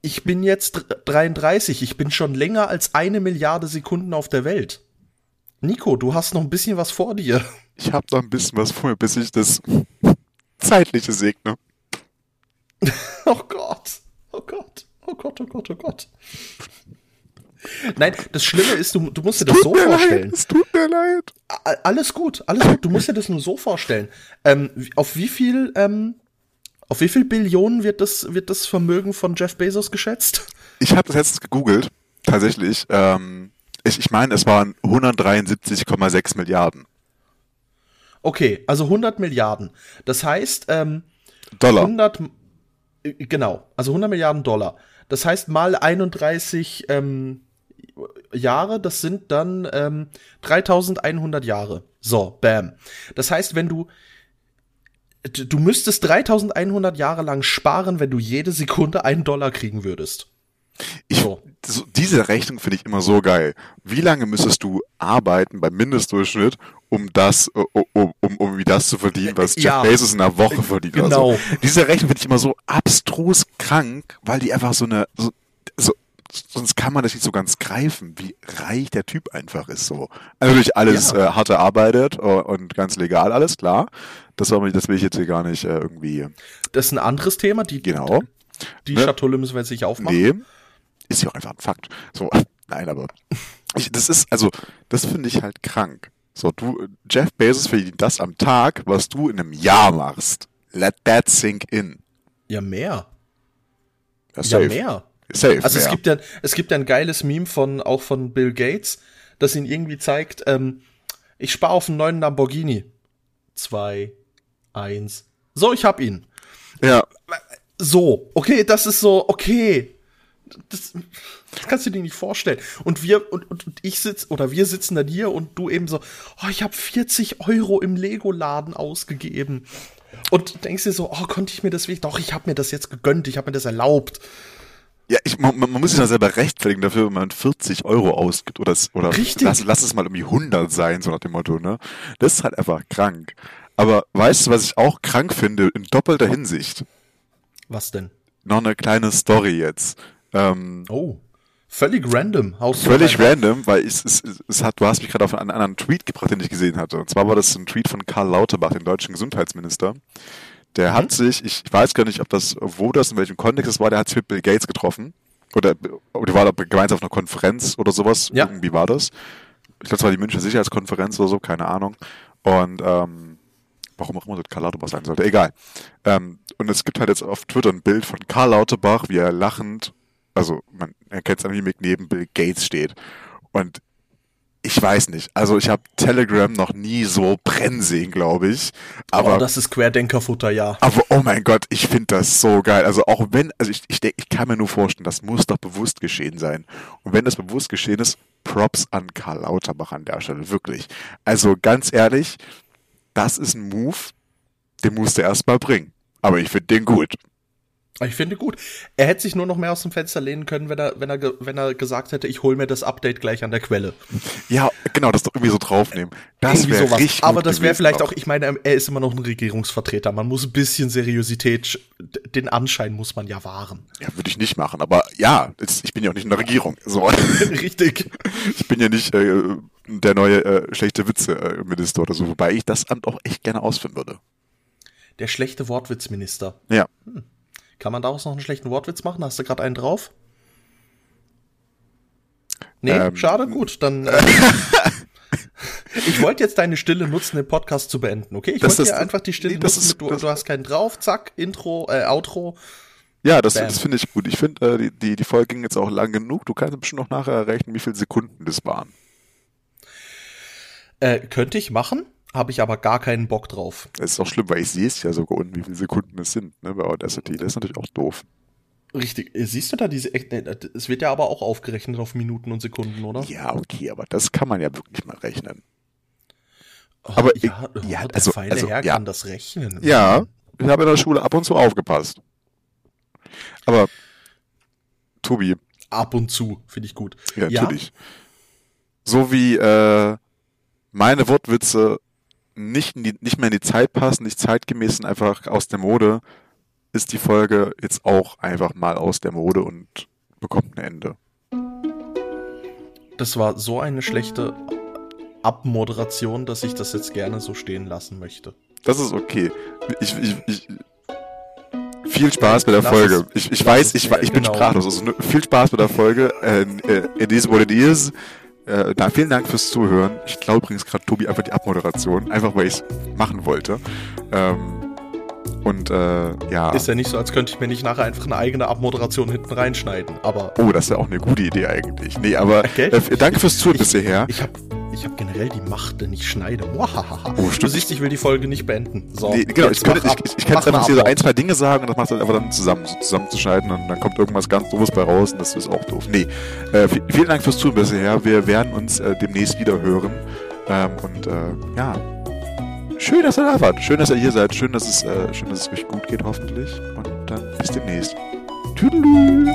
Ich bin jetzt 33, ich bin schon länger als eine Milliarde Sekunden auf der Welt. Nico, du hast noch ein bisschen was vor dir. Ich habe noch ein bisschen was vor mir, bis ich das Zeitliche segne. oh Gott, oh Gott, oh Gott, oh Gott, oh Gott. Nein, das Schlimme ist, du, du musst dir das so vorstellen. Leid, es tut mir leid. Alles gut, alles gut. Du musst dir das nur so vorstellen. Ähm, auf wie viel, ähm, auf wie viel Billionen wird das, wird das Vermögen von Jeff Bezos geschätzt? Ich habe das jetzt gegoogelt, tatsächlich. Ähm, ich, ich meine, es waren 173,6 Milliarden. Okay, also 100 Milliarden. Das heißt, ähm, Dollar. 100, äh, genau, also 100 Milliarden Dollar. Das heißt mal 31 ähm, Jahre, das sind dann ähm, 3100 Jahre. So, bam. Das heißt, wenn du du müsstest 3100 Jahre lang sparen, wenn du jede Sekunde einen Dollar kriegen würdest. Ich, so. diese Rechnung finde ich immer so geil. Wie lange müsstest du arbeiten beim Mindestdurchschnitt, um das, um, um, um wie das zu verdienen, was Jeff ja, Bezos in einer Woche verdient? Genau. Also, diese Rechnung finde ich immer so abstrus krank, weil die einfach so eine, so, so sonst kann man das nicht so ganz greifen, wie reich der Typ einfach ist. So. Also natürlich alles ja. äh, hart erarbeitet und ganz legal, alles klar. Das, war, das will ich jetzt hier gar nicht äh, irgendwie. Das ist ein anderes Thema. Die, genau. Die ne? Schatulle müssen wir jetzt nicht aufmachen. Nee, ist ja auch einfach ein Fakt. So, nein, aber ich, das ist, also, das finde ich halt krank. So, du, Jeff Bezos verdient das am Tag, was du in einem Jahr machst. Let that sink in. Ja, mehr. Ja, safe. ja mehr. Safe, also mehr. es gibt ja, es gibt ja ein geiles Meme von, auch von Bill Gates, das ihn irgendwie zeigt, ähm, ich spare auf einen neuen Lamborghini. Zwei, eins. So, ich hab ihn. Ja. So, okay, das ist so, okay. Das, das kannst du dir nicht vorstellen. Und wir und, und, und ich sitz oder wir sitzen dann hier und du eben so, oh, ich habe 40 Euro im Lego-Laden ausgegeben. Und denkst dir so, oh, konnte ich mir das wirklich? Doch, ich habe mir das jetzt gegönnt, ich habe mir das erlaubt. Ja, ich, man, man muss sich da selber rechtfertigen dafür, wenn man 40 Euro ausgibt oder, oder Richtig. Lass, lass es mal irgendwie 100 sein, so nach dem Motto, ne? Das ist halt einfach krank. Aber weißt du, was ich auch krank finde, in doppelter Hinsicht? Was denn? Noch eine kleine Story jetzt. Ähm, oh. Völlig random. Haust völlig random, weil es, es, es hat, du hast mich gerade auf einen anderen Tweet gebracht, den ich gesehen hatte. Und zwar war das ein Tweet von Karl Lauterbach, dem deutschen Gesundheitsminister. Der mhm. hat sich, ich weiß gar nicht, ob das, wo das, in welchem Kontext es war, der hat sich mit Bill Gates getroffen. Oder, oder die war da gemeinsam auf einer Konferenz oder sowas. Ja. Irgendwie war das. Ich glaube, es war die Münchner Sicherheitskonferenz oder so, keine Ahnung. Und ähm, warum auch immer das Karl Lauterbach sein sollte, egal. Ähm, und es gibt halt jetzt auf Twitter ein Bild von Karl Lauterbach, wie er lachend also man erkennt es an Mimik, neben Bill Gates steht. Und ich weiß nicht. Also ich habe Telegram noch nie so brennen sehen, glaube ich. Aber oh, das ist Querdenkerfutter, ja. Aber oh mein Gott, ich finde das so geil. Also auch wenn, also ich, ich, denk, ich kann mir nur vorstellen, das muss doch bewusst geschehen sein. Und wenn das bewusst geschehen ist, Props an Karl Lauterbach an der Stelle, wirklich. Also ganz ehrlich, das ist ein Move, den musst du erst mal bringen. Aber ich finde den gut. Ich finde gut. Er hätte sich nur noch mehr aus dem Fenster lehnen können, wenn er, wenn er, wenn er gesagt hätte, ich hole mir das Update gleich an der Quelle. Ja, genau, das irgendwie so draufnehmen. Das wäre richtig Aber das wäre vielleicht auch, ich meine, er ist immer noch ein Regierungsvertreter. Man muss ein bisschen Seriosität, den Anschein muss man ja wahren. Ja, würde ich nicht machen. Aber ja, ich bin ja auch nicht in der Regierung. So. Richtig. Ich bin ja nicht äh, der neue äh, schlechte Witze-Minister oder so, wobei ich das Amt auch echt gerne ausführen würde. Der schlechte Wortwitzminister. Ja. Hm. Kann man daraus noch einen schlechten Wortwitz machen? Hast du gerade einen drauf? Nee, ähm, schade, gut, dann. Äh, ich wollte jetzt deine Stille nutzen, den Podcast zu beenden, okay? Ich wollte dir einfach die Stille nee, nutzen, ist, du, du, hast keinen drauf, zack, Intro, äh, Outro. Ja, das, das finde ich gut. Ich finde, äh, die, die, die Folge ging jetzt auch lang genug. Du kannst bestimmt noch nachher errechnen, wie viele Sekunden das waren. Äh, könnte ich machen habe ich aber gar keinen Bock drauf. Das ist auch schlimm, weil ich sehe es ja sogar unten, wie viele Sekunden es sind, ne, bei Audacity. Das ist natürlich auch doof. Richtig. Äh, siehst du da diese, äh, es wird ja aber auch aufgerechnet auf Minuten und Sekunden, oder? Ja, okay, aber das kann man ja wirklich mal rechnen. Oh, aber ja, ich, ja der also, feine also, Herr ja. kann das rechnen. Ja, ich habe in der Schule ab und zu aufgepasst. Aber Tobi. Ab und zu, finde ich gut. Ja, natürlich. Ja? So wie äh, meine Wortwitze nicht, die, nicht mehr in die Zeit passen, nicht zeitgemäß sind, einfach aus der Mode, ist die Folge jetzt auch einfach mal aus der Mode und bekommt ein Ende. Das war so eine schlechte Abmoderation, dass ich das jetzt gerne so stehen lassen möchte. Das ist okay. Ich, ich, ich, viel Spaß bei der Lass Folge. Es, ich, ich weiß, ich, ich bin genau. sprachlos. Also viel Spaß bei der Folge. It is what it is. Äh, da, vielen Dank fürs Zuhören. Ich glaube übrigens gerade Tobi einfach die Abmoderation, einfach weil ich es machen wollte. Ähm, und äh, ja. Ist ja nicht so, als könnte ich mir nicht nachher einfach eine eigene Abmoderation hinten reinschneiden, aber. Oh, das ist ja auch eine gute Idee eigentlich. Nee, aber äh, danke fürs Zuhören bisher. her. Ich habe ich hab generell die Macht, denn ich schneide. Oh, du siehst, ich will die Folge nicht beenden. So, nee, genau, ich, könnte, ich, ich, ich kann jetzt einfach hier so ein, zwei Dinge sagen und das machst du einfach dann zusammen, so zusammenzuschneiden und dann kommt irgendwas ganz doofes bei raus und das ist auch doof. Nee, äh, vielen Dank fürs Zuhören bisher. Wir werden uns äh, demnächst wieder hören. Ähm, und äh, ja, Schön, dass ihr da wart. Schön, dass ihr hier seid. Schön, dass es, äh, schön, dass es euch gut geht, hoffentlich. Und dann bis demnächst. Tüdelü.